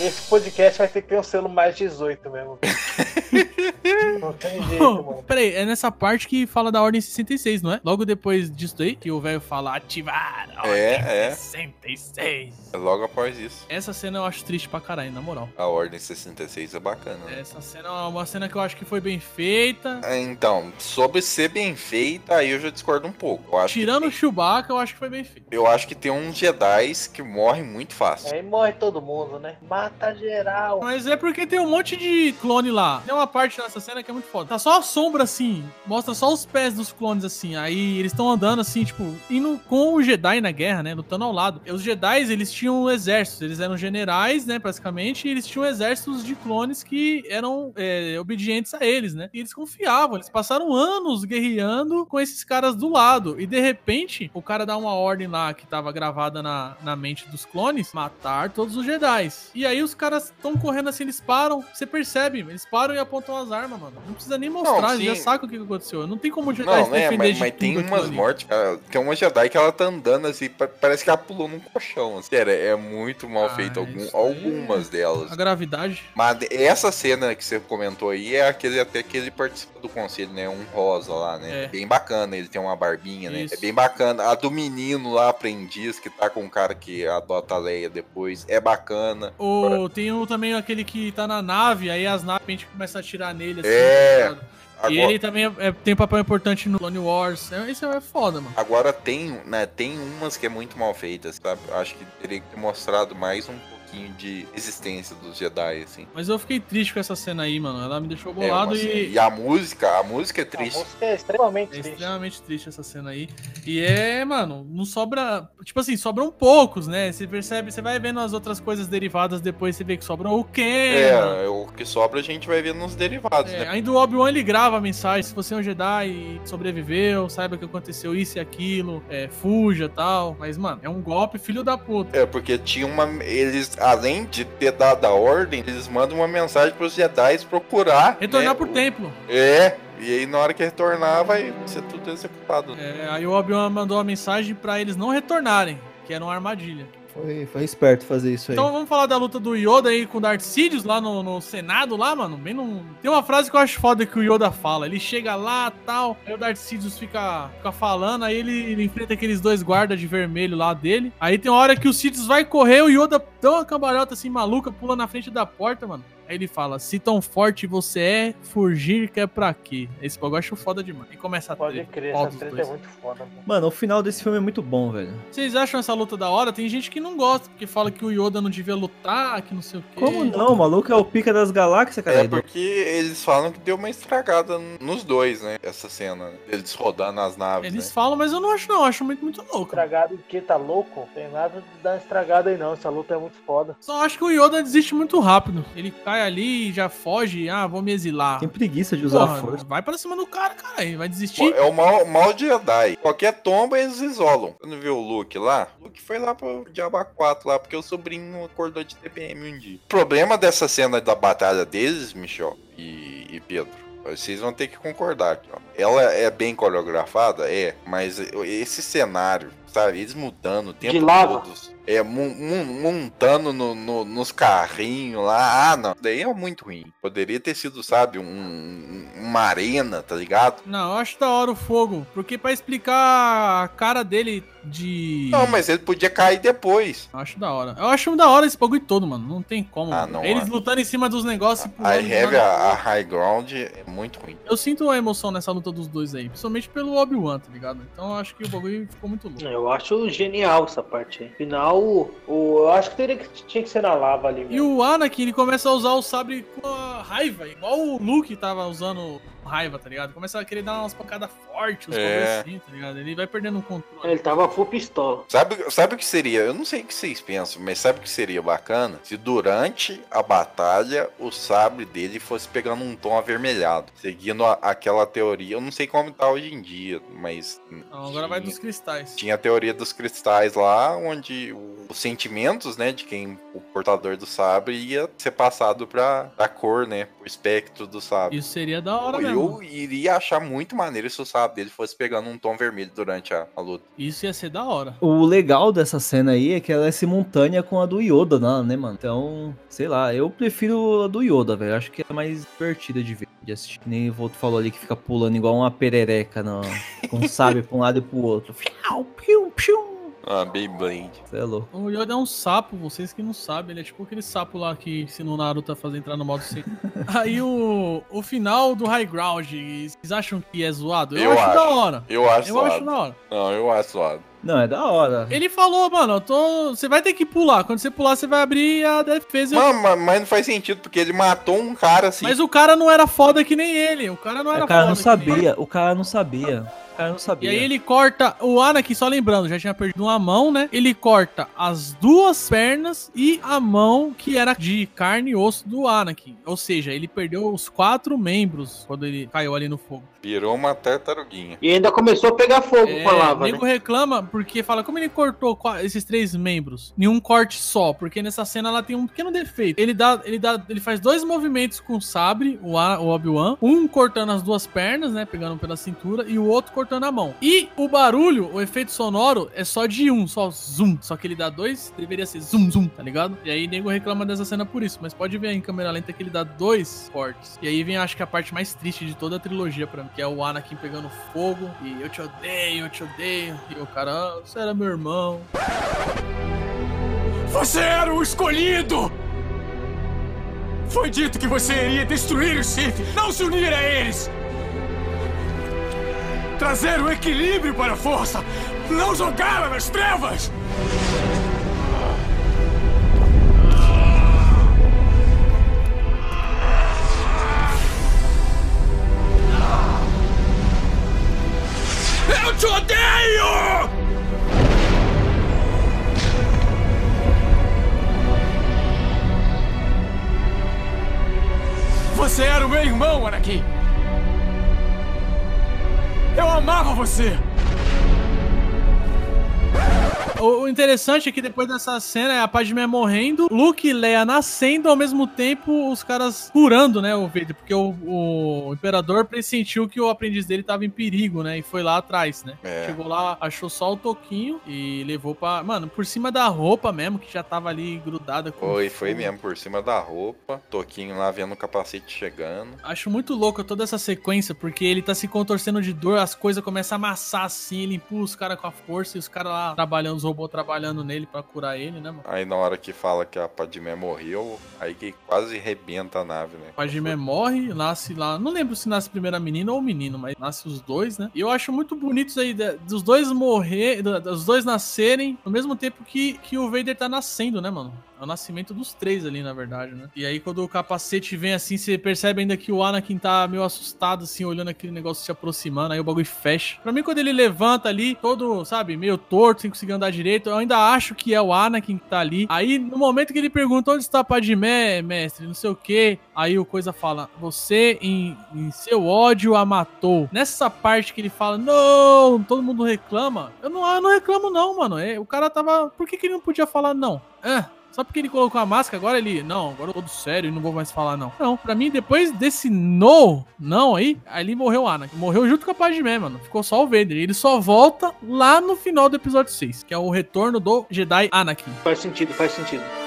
Esse podcast vai ter que ter um selo mais 18 mesmo. Não tem jeito, mano. Peraí, é nessa parte que fala da Ordem 66, não é? Logo depois disso daí, que o velho fala ativar a Ordem É, é. 66. É logo após isso. Essa cena eu acho triste pra caralho, na moral. A Ordem 66 é bacana. né? Essa cena é uma cena que eu acho que foi bem feita. É, Então, sobre ser bem feita, aí eu já discordo um pouco. Eu acho, Tirando o Chewbacca, eu acho que foi bem feito. eu acho que tem uns Jedi que morrem muito fácil. Aí morre todo mundo, né? Mata geral. Mas é porque tem um monte de clone lá. Tem uma parte nessa cena que é muito foda. Tá só a sombra assim, mostra só os pés dos clones assim. Aí eles estão andando assim, tipo, indo com o Jedi na guerra, né? Lutando ao lado. E os Jedi, eles tinham exércitos, eles eram generais, né? Praticamente, e eles tinham exércitos de clones que eram é, obedientes a eles, né? E eles confiavam, eles passaram anos guerreando com esses caras do lado. E de repente, o cara dá uma ordem lá que tava gravada na, na mente dos clones: matar todos os Jedi. E aí os caras estão correndo assim, eles param, você percebe, eles param e apontam as armas, mano. Não precisa nem mostrar, Não, eles já sim. sacam o que aconteceu. Não tem como o Jedi Não, se né? defender Mas, de mas tem umas ali. mortes, cara. Tem uma Jedi que ela tá andando assim, pa- parece que ela pulou num colchão. Assim. Sério, é muito mal Ah, feito. Algum, aí algumas delas. A gravidade. Mas essa cena que você comentou aí é aquele até que ele participa do conselho, né? Um rosa lá, né? É. É. Bem bacana, ele tem uma barbinha, né? Isso. É bem bacana. A do menino lá, aprendiz, que tá com o cara que adota a Leia depois, é bacana. O, tem o, também aquele que tá na nave, aí as naves a gente começa a atirar nele assim. É. tá? Agora, E ele também é- é- tem um papel importante no Clone Wars. É, isso é foda, mano. agora tem, né, tem umas que é muito mal feitas, sabe? Acho que teria que ter mostrado mais um pouquinho de existência dos Jedi, assim. Mas eu fiquei triste com essa cena aí, mano. Ela me deixou É, bolado mas- e. e a música, a música é A triste. música é extremamente É triste. extremamente triste essa cena aí. E é, mano, não sobra. Tipo assim, sobram poucos, né? Você percebe, você vai vendo as outras coisas derivadas depois, você vê que sobram o quê? mano? É, o que sobra a gente vai ver nos derivados, É, né? ainda o Obi-Wan ele grava a mensagem: se você é um Jedi e sobreviveu, saiba que aconteceu isso e aquilo, é, fuja tal. Mas, mano, é um golpe filho da puta. É, porque tinha uma. Eles, além de ter dado a ordem, eles mandam uma mensagem pros Jedi procurar. Retornar né, pro o- templo. É, e aí na hora que retornar vai ser tudo executado. É, aí o Obi-Wan mandou uma mensagem pra eles não retornarem, que era uma armadilha. Foi, foi esperto fazer isso aí. Então vamos falar da luta do Yoda aí com o Darth Sidious lá no, no Senado, lá, mano. Bem no... Tem uma frase que eu acho foda que o Yoda fala. Ele chega lá tal, aí o Darth Sidious fica, fica falando, aí ele, ele enfrenta aqueles dois guardas de vermelho lá dele. Aí tem uma hora que o Sidious vai correr, o Yoda dá uma cambalhota assim maluca, pula na frente da porta, mano. Aí ele fala: Se tão forte você é, fugir quer pra quê? Esse bagulho eu acho foda demais. E começa a Pode treta, crer, essa treta é muito foda. Mano. Mano, o final desse filme é muito bom, velho. Vocês acham essa luta da hora? Tem gente que não gosta, porque fala que o Yoda não devia lutar, que não sei o quê. Como não? O maluco é o pica das galáxias, cara. É porque eles falam que deu uma estragada nos dois, né? Essa cena, né? Eles rodando as naves, Eles né? falam, mas eu não acho não, eu acho muito, muito louco. Estragado que tá louco? Tem nada de dar estragada aí não. Essa luta é muito foda. Só acho que o Yoda desiste muito rápido. Ele cai ali e já foge, ah, vou me exilar. Tem preguiça de usar Porra, a força. vai pra cima do cara, cara, ele vai Pô, desistir. É o mal, mal de Jedi. Qualquer tomba eles isolam. Não viu o Luke lá? O Luke foi lá pro Diaba 4 lá, porque o sobrinho acordou de TPM um dia. O problema dessa cena da batalha deles, Michel e, e Pedro, vocês vão ter que concordar aqui, ó. Ela é bem coreografada? É, mas esse cenário, sabe? Eles mudando o tempo De lava. todo. É, mon- mon- montando no- no- nos carrinhos lá. Ah, não. Daí é muito ruim. Poderia ter sido, sabe, um- um- uma arena, tá ligado? Não, eu acho da hora o fogo, porque pra explicar a cara dele de... Não, mas ele podia cair depois. Eu acho da hora. Eu acho da hora esse bagulho todo, mano. Não tem como. Ah, mano. não, Eles é. lutando em cima dos negócios e A Heavy, lado. a, a High Ground é muito ruim. Eu sinto uma emoção nessa luta dos dois aí, principalmente pelo Obi-Wan, tá ligado? Então eu acho que o bagulho ficou muito louco. Eu acho genial essa parte aí. Final, o, o- eu acho que, teria que tinha que ser na lava ali. E o Anakin, ele começa a usar o sabre com a raiva, igual o Luke tava usando raiva, tá ligado? Começa a querer dar umas pancadas fortes, uns É. assim, tá ligado? Ele vai perdendo o controle. Ele tava full pistola. Sabe, sabe o que seria? Eu não sei o que vocês pensam, mas sabe o que seria bacana? Se durante a batalha o sabre dele fosse pegando um tom avermelhado, seguindo a- aquela teoria. Eu não sei como tá hoje em dia, mas. Não, agora vai tinha- dos cristais. Tinha a teoria dos cristais lá, onde os sentimentos, né, de quem o portador do sabre ia ser passado pra, pra cor, né, o espectro do sabre. Isso seria da hora eu iria achar muito maneiro se o sabre dele fosse pegando um tom vermelho durante a, a luta. Isso ia ser da hora. O legal dessa cena aí é que ela é simultânea com a do Yoda, né, né, mano? Então, sei lá, eu prefiro a do Yoda, velho. Acho que é mais divertida de ver, de assistir. Nem o Volto falou ali que fica pulando igual uma perereca, no, com sabe pra um lado e pro outro. Fiau, piu, piu. Ah, Beyblade. Você é louco. O Yoda é um sapo, vocês que não sabem, ele é tipo aquele sapo lá que se no Naruto fazer entrar no modo C. Aí o, o final do High Ground, vocês acham que é zoado? Eu, Eu acho, da acho. hora. Eu acho Eu zoado. acho da hora. Não, eu acho zoado. Não, é da hora. Ele falou, mano, eu tô. Você vai ter que pular. Quando você pular, você vai abrir a defesa. Mano, ma- mas não faz sentido, porque ele matou um cara assim. Mas o cara não era foda que nem ele. O cara não era O cara não foda que nem ele. sabia, o cara não sabia. O cara não E sabia. aí ele corta o Anakin, só lembrando, já tinha perdido uma mão, né? Ele corta as duas pernas e a mão que era de carne e osso do Anakin. Ou seja, ele perdeu os quatro membros quando ele caiu ali no fogo. Virou uma tartaruguinha. E ainda começou a pegar fogo É, com a lava, nego né? reclama porque fala como ele cortou esses três membros em um corte só, porque nessa cena ela tem um pequeno defeito. Ele dá, ele dá, ele faz dois movimentos com o sabre, o, o Obi-Wan, um cortando as duas pernas, né, pegando pela cintura e o outro cortando a mão. E o barulho, o efeito sonoro é só de um, só zoom, só que ele dá dois, deveria ser zoom zoom, tá ligado? E aí nego reclama dessa cena por isso, mas pode ver em câmera lenta que ele dá dois cortes. E aí vem acho que a parte mais triste de toda a trilogia pra mim, que é o Anakin pegando fogo e eu te odeio, eu te odeio. E o cara, ah, você era meu irmão. Você era o escolhido! Foi dito que você iria destruir os Sith, não se unir a eles! Trazer o equilíbrio para a força, não jogá-la nas trevas! Interessante é que depois dessa cena é a Padmé morrendo, Luke e Leia nascendo, ao mesmo tempo os caras curando, né, o Vader, porque o, o Imperador pressentiu que o aprendiz dele tava em perigo, né, e foi lá atrás, né. É. Chegou lá, achou só o Toquinho e levou pra... Mano, por cima da roupa mesmo, que já tava ali grudada com Foi, foi mesmo, por cima da roupa, Toquinho lá vendo o capacete chegando. Acho muito louco toda essa sequência, porque ele tá se contorcendo de dor, as coisas começam a amassar assim, ele empurra os caras com a força e os caras lá trabalhando, os robôs trabalhando nele pra curar ele, né, mano? Aí na hora que fala que a Padmé morreu, aí que quase rebenta a nave, né? Padmé morre, nasce lá. Não lembro se nasce primeiro a menina ou o menino, mas nasce os dois, né? E eu acho muito bonito isso aí, dos dois morrer, dos dois nascerem ao mesmo tempo que, que o Vader tá nascendo, né, mano? É o nascimento dos três ali, na verdade, né? E aí, quando o capacete vem assim, você percebe ainda que o Anakin tá meio assustado, assim, olhando aquele negócio se aproximando, aí o bagulho fecha. Pra mim, quando ele levanta ali, todo, sabe, meio torto, sem conseguir andar direito, eu ainda acho que é o Anakin que tá ali. Aí, no momento que ele pergunta onde está a Padmé, mestre, não sei o que, aí o coisa fala, você em, em seu ódio a matou. Nessa parte que ele fala, não, todo mundo reclama, eu não, eu não reclamo não, mano. É, o cara tava, por que, que ele não podia falar não? É, só porque ele colocou a máscara, agora ele. Não, agora eu tô do sério e não vou mais falar, não. Não, pra mim, depois desse no, não aí, ali morreu o Anakin. Morreu junto com a Padmé, mano. Ficou só o Vader. Ele só volta lá no final do episódio 6, que é o retorno do Jedi Anakin. Faz sentido, faz sentido.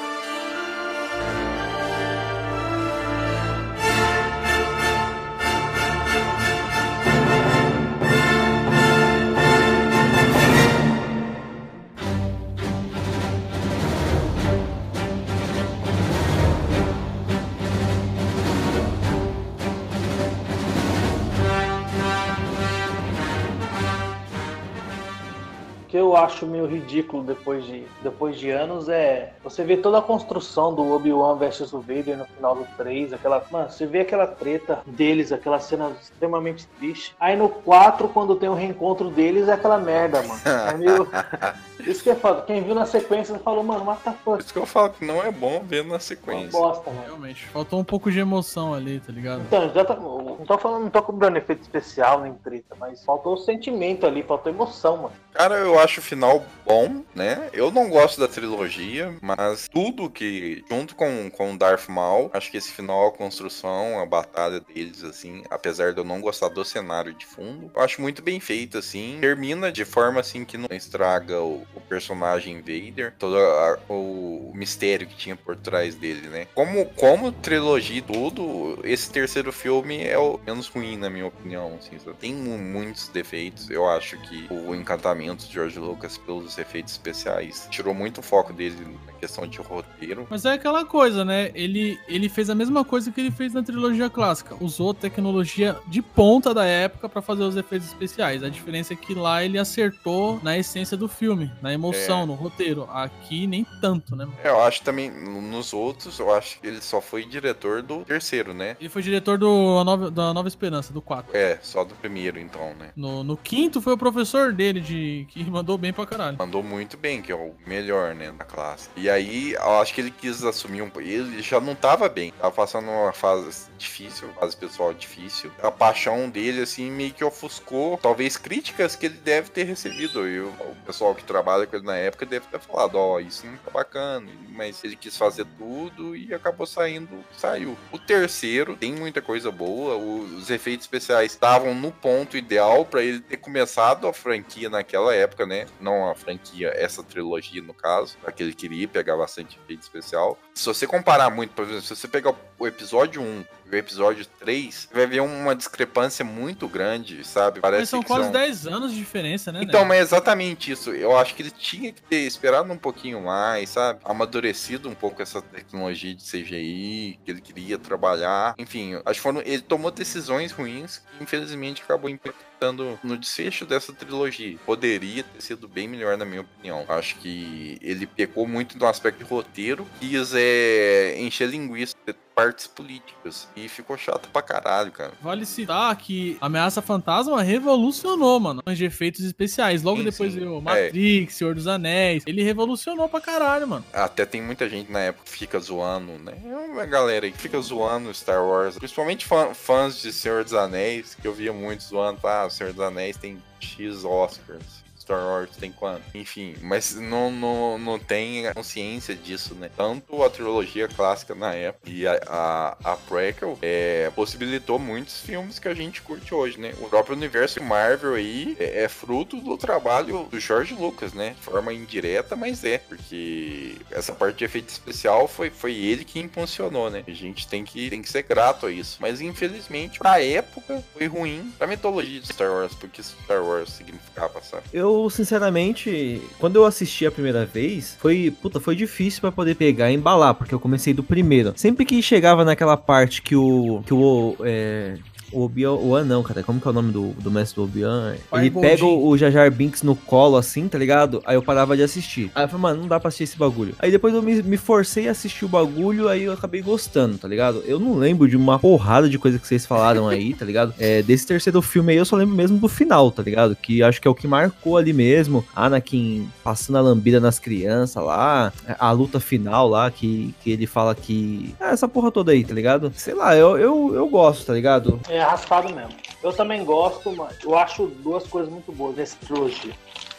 Eu acho meio ridículo depois de, depois de anos é você vê toda a construção do Obi-Wan versus o Vader no final do 3, aquela, mano, você vê aquela treta deles, aquela cena extremamente triste. Aí no 4, quando tem o reencontro deles, é aquela merda, mano. É meio... Isso que é foda. Quem viu na sequência falou, mano, mata fuck. isso que eu falo que não é bom ver na Uma sequência. bosta, mano. Realmente. Faltou um pouco de emoção ali, tá ligado? Então, já tá, não tô falando, não tô cobrando efeito especial nem treta, mas faltou o sentimento ali, faltou emoção, mano. Cara, eu acho o final bom, né? Eu não gosto da trilogia, mas tudo que, junto com, com Darth Maul, acho que esse final, a construção, a batalha deles, assim, apesar de eu não gostar do cenário de fundo, eu acho muito bem feito, assim. Termina de forma, assim, que não estraga o, o personagem Vader, todo a- o mistério que tinha por trás dele, né? Como, como trilogia e tudo, esse terceiro filme é o menos ruim, na minha opinião, assim? Tem mu- muitos defeitos, eu acho que o encantamento de George Lucas pelos efeitos especiais tirou muito o foco dele na questão de roteiro. Mas é aquela coisa, né? Ele, ele fez a mesma coisa que ele fez na trilogia clássica. Usou tecnologia de ponta da época pra fazer os efeitos especiais. A diferença é que lá ele acertou na essência do filme, na emoção, É. no roteiro. Aqui nem tanto, né? É, Eu acho também, nos outros, eu acho que ele só foi diretor do terceiro, né? Ele foi diretor do, Nova, da Nova Esperança, do 4. É, só do primeiro, então, né? No, no quinto foi o professor dele, de que mandou bem pra caralho. Mandou muito bem, que é o melhor, né, da classe. E aí, eu acho que ele quis assumir um... Ele já não tava bem. Tava passando uma fase difícil, fase pessoal difícil. A paixão dele, assim, meio que ofuscou, talvez, críticas que ele deve ter recebido. E o, pessoal que trabalha com ele na época deve ter falado, ó, isso não tá bacana. Mas ele quis fazer tudo e acabou saindo, saiu. O terceiro tem muita coisa boa. Os efeitos especiais estavam no ponto ideal pra ele ter começado a franquia naquela naquela época, né? Não a franquia, essa trilogia no caso, a que queria pegar bastante efeito especial. Se você comparar muito, por exemplo, se você pegar o episódio 1 e o episódio 3, você vai ver uma discrepância muito grande, sabe? Parece Mas são que quase são... 10 anos de diferença, né? Então, né? mas é exatamente isso. Eu acho que ele tinha que ter esperado um pouquinho mais, sabe? Amadurecido um pouco essa tecnologia de CGI que ele queria trabalhar. Enfim, acho que foram, ele tomou decisões ruins que infelizmente acabou impactando no desfecho dessa trilogia. Poderia ter sido bem melhor, na minha opinião. Acho que ele pecou muito no aspecto de roteiro, quis é, encher linguiça partes políticas. E ficou chato pra caralho, cara. Vale citar que Ameaça Fantasma revolucionou, mano, de efeitos especiais. Logo Sim, depois veio Matrix, Senhor dos Anéis. Ele revolucionou pra caralho, mano. Até tem muita gente na época que fica zoando, né? É uma galera aí que fica zoando Star Wars. Principalmente fã- fãs de Senhor dos Anéis, que eu via muito zoando. Ah, Senhor dos Anéis tem X Oscars. Star Wars tem quanto? Enfim, mas não, não, não tem consciência disso, né? Tanto a trilogia clássica na época e a, a, a prequel é, possibilitou muitos filmes que a gente curte hoje, né? O próprio universo Marvel aí é, é fruto do trabalho do George Lucas, né? De forma indireta, mas é, porque essa parte de efeito especial foi, foi ele que impulsionou, né? A gente tem que, tem que ser grato a isso. Mas infelizmente, pra época, foi ruim pra mitologia de Star Wars, porque Star Wars significava, sabe? Eu, sinceramente, quando eu assisti a primeira vez, foi, puta, foi difícil pra poder pegar e embalar, porque eu comecei do primeiro. Sempre que chegava naquela parte que o que o é, o Obi-Wan não, cara, como que é o nome do, do mestre do Obi-Wan? Ele pega o, o Jar Jar Binks no colo assim, tá ligado? Aí eu parava de assistir. Aí eu falei, mano, não dá pra assistir esse bagulho. Aí depois eu me, me forcei a assistir o bagulho, aí eu acabei gostando, tá ligado? Eu não lembro de uma porrada de coisa que vocês falaram aí, tá ligado? É, desse terceiro filme aí eu só lembro mesmo do final, tá ligado? Que acho que é o que marcou ali mesmo. Anakin passando a lambida nas crianças lá, a luta final lá, que, que ele fala que. Ah, essa porra toda aí, tá ligado? Sei lá, eu, eu, eu gosto, tá ligado? É arrastado mesmo. Eu também gosto, mas eu acho duas coisas muito boas nessa trilogia.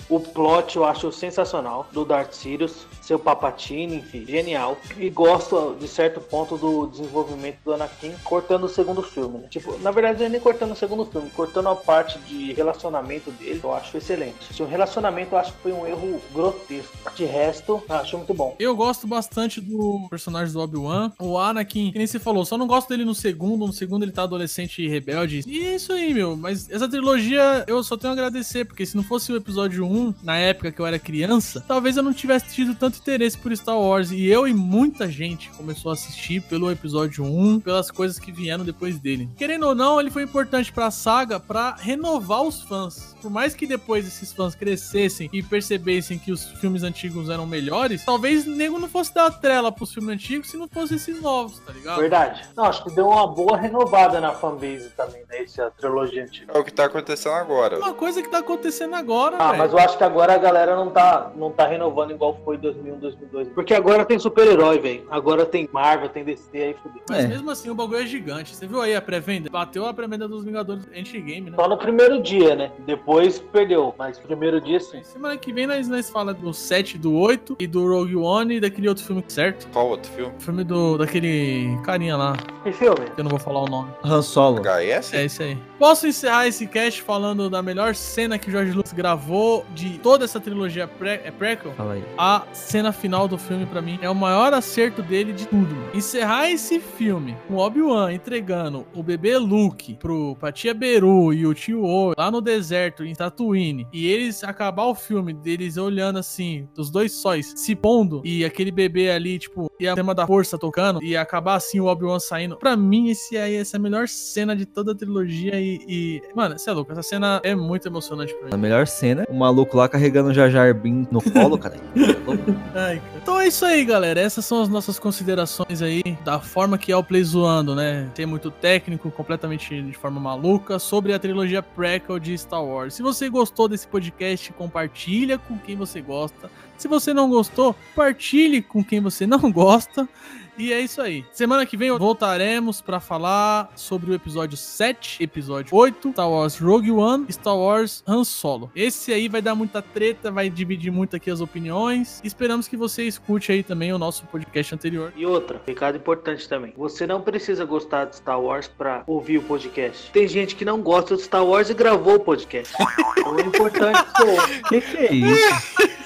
O plot eu acho sensacional, do Darth Sirius, seu Papatini, enfim, genial. E gosto, de certo ponto, do desenvolvimento do Anakin cortando o segundo filme, né? Tipo, na verdade não é nem cortando o segundo filme, cortando a parte de relacionamento dele, eu acho excelente. Se o relacionamento eu acho que foi um erro grotesco. De resto, acho muito bom. Eu gosto bastante do personagem do Obi-Wan. O Anakin, que nem você falou, só não gosto dele no segundo. No segundo ele tá adolescente e rebelde. E é isso aí, meu. Mas essa trilogia eu só tenho a agradecer, porque se não fosse o episódio 1, na época que eu era criança, talvez eu não tivesse tido tanto interesse por Star Wars. E eu e muita gente começou a assistir pelo episódio 1, pelas coisas que vieram depois dele. Querendo ou não, ele foi importante pra saga pra renovar os fãs. Por mais que depois esses fãs crescessem e percebessem que os filmes antigos eram melhores, talvez nego não fosse dar trela pros filmes antigos se não fossem esses novos, tá ligado? Verdade. Não, acho que deu uma boa renovada na fanbase também, né? Essa trilogia antiga. É o que tá acontecendo agora. Uma coisa que tá acontecendo agora, Ah, velho. mas eu acho que agora a galera não tá, não tá renovando igual foi 2001, 2002. Porque agora tem super-herói, velho. Agora tem Marvel, tem DC, aí fudeu. Mas É. mesmo assim, o bagulho é gigante. Você viu aí a pré-venda? Bateu a pré-venda dos Vingadores Endgame, né? Só no primeiro dia, né? Depois perdeu, mas no primeiro dia sim. Semana que vem nós, nós fala do 7, do 8 e do Rogue One e daquele outro filme, certo? Qual outro filme? O filme do, daquele carinha lá, Que filme? que eu não vou falar o nome. Han Solo. HS? É isso aí. Posso encerrar esse cast falando da melhor cena que o George Lucas gravou de toda essa trilogia pré, é prequel? Fala aí. A cena final do filme, pra mim, é o maior acerto dele de tudo. Encerrar esse filme com Obi-Wan entregando o bebê Luke pro pra tia Beru e o tio O lá no deserto, em Tatooine, e eles acabar o filme deles olhando assim, dos dois sóis, se pondo, e aquele bebê ali, tipo, e a tema da força tocando, e acabar assim o Obi-Wan saindo. Pra mim, esse aí, essa é a melhor cena de toda a trilogia e. e- Mano, você é louco, essa cena é muito emocionante pra mim. A melhor cena, o maluco lá carregando o Jar Jar Binks no colo, cara. Ai. Então é isso aí, galera. Essas são as nossas considerações aí da forma que é o Play zoando, né? Tem muito técnico, completamente de forma maluca, sobre a trilogia prequel de Star Wars. Se você gostou desse podcast, compartilha com quem você gosta. Se você não gostou, partilhe com quem você não gosta. E é isso aí. Semana que vem voltaremos pra falar sobre o episódio 7, episódio 8, Star Wars Rogue One, Star Wars Han Solo. Esse aí vai dar muita treta, vai dividir muito aqui as opiniões. Esperamos que você escute aí também o nosso podcast anterior. E outra, recado importante também. Você não precisa gostar de Star Wars pra ouvir o podcast. Tem gente que não gosta de Star Wars e gravou o podcast. Então é importante ouça. Que que é isso?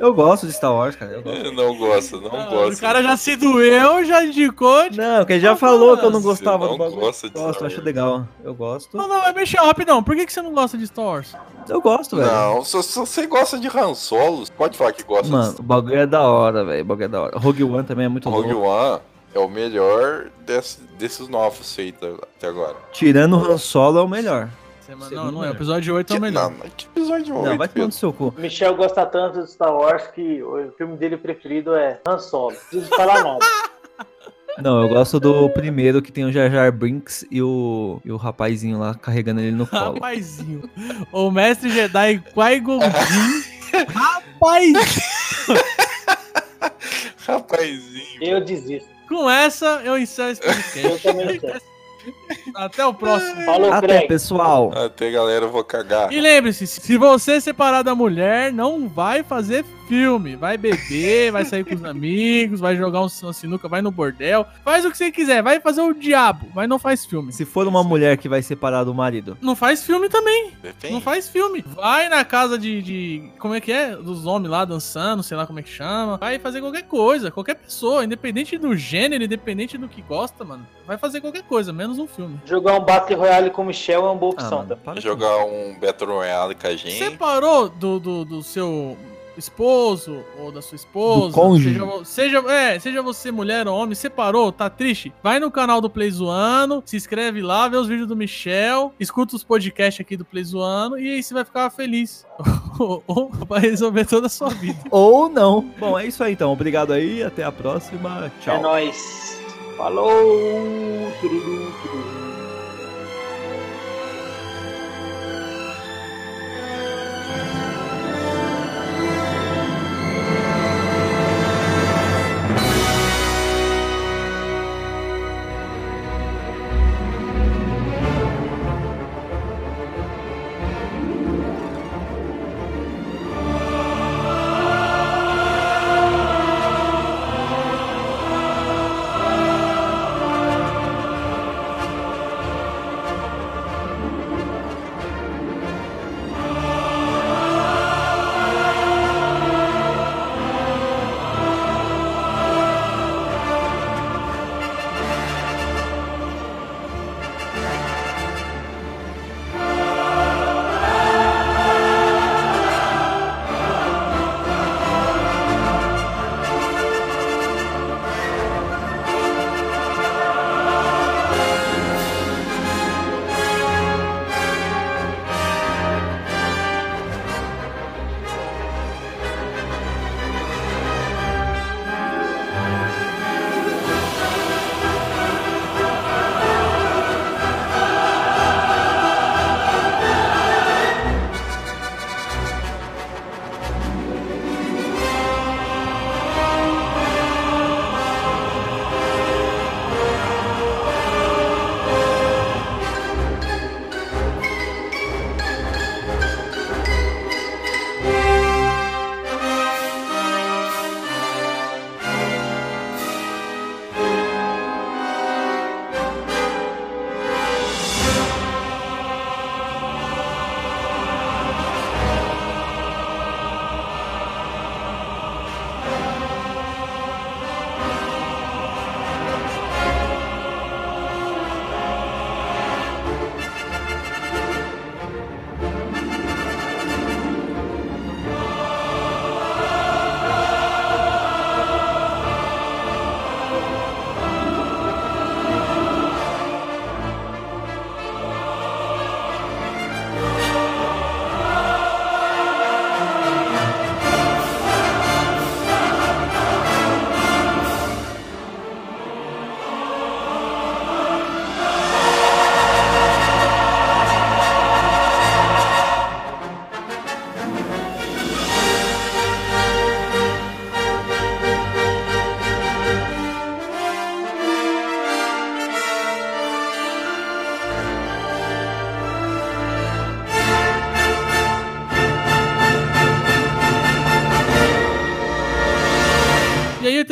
Eu gosto de Star Wars, cara. Eu gosto. Eu não gosto, não Ah, gosto. o cara já se doeu, já indicou. Não, porque ele já falou que eu não gostava não do bagulho. gosta de gosto, Star acho legal. Eu gosto. Não, não, mas mexer rapidão. Por que, que você não gosta de Star Wars? Eu gosto, velho. Não, se, se você gosta de Han Solo, pode falar que gosta Mano, o bagulho é da hora, velho. O bagulho é da hora. Rogue One também é muito de Rogue louco. One. É o melhor desse- desses novos feitos até agora. Tirando o Han Solo é o melhor. Semana- Segundo Não, não é. O episódio 8 é o melhor. Não, que episódio Não, 8, vai tomar no seu cu. Michel gosta tanto de Star Wars que o filme dele preferido é Han Solo. Não preciso falar nada. Não, eu gosto do primeiro que tem o Jar Jar Brinks e o, e o rapazinho lá carregando ele no colo. Rapazinho. O mestre Jedi Qui-Gon Jinn. Rapaz. Rapazinho. Eu desisto. Com essa, eu encerro esse Eu podcast. também quero. Até o próximo. Falou, Até, Craig. pessoal. Até galera, eu vou cagar. E lembre-se, se você separar da mulher, não vai fazer filme. Vai beber, vai sair com os amigos, vai jogar um sinuca, vai no bordel. Faz o que você quiser, vai fazer o diabo, mas não faz filme. Se for uma mulher que vai separar do marido, Não faz filme também. Depende. Não faz filme. Vai na casa de, de- Como é que é? Dos homens lá dançando, sei lá como é que chama. Vai fazer qualquer coisa. Qualquer pessoa, independente do gênero, independente do que gosta, mano. Vai fazer qualquer coisa, menos um filme. Jogar um Battle Royale com o Michel é uma boa ah, opção. mano, também. para com Jogar um Battle Royale com a gente. Separou do, do, do seu esposo ou da sua esposa. Seja, seja, é, seja você mulher ou homem, separou, tá triste? Vai no canal do Play Zoando, se inscreve lá, vê os vídeos do Michel, escuta os podcasts aqui do Play Zoando e aí você vai ficar feliz. ou vai resolver toda a sua vida. Ou não. Bom, é isso aí então. Obrigado aí. Até a próxima. Tchau. É nóis. Falou. Tururu, tururu.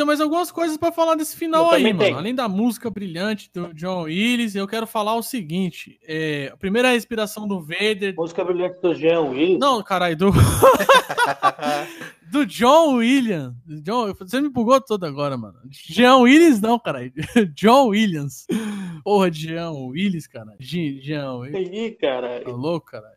Tenho mais algumas coisas pra falar desse final Eu aí, mano. tenho. Além da música brilhante do John Willis, eu quero falar o seguinte: é, a primeira respiração do Vader. Música brilhante do Jean Willis. Não, caralho, do. do John Williams. John, você me bugou todo agora, mano. Jean Willis, não, caralho. John Williams. Porra Jean Willis, cara. Jean Willis. Ih, cara. Tá louco, cara.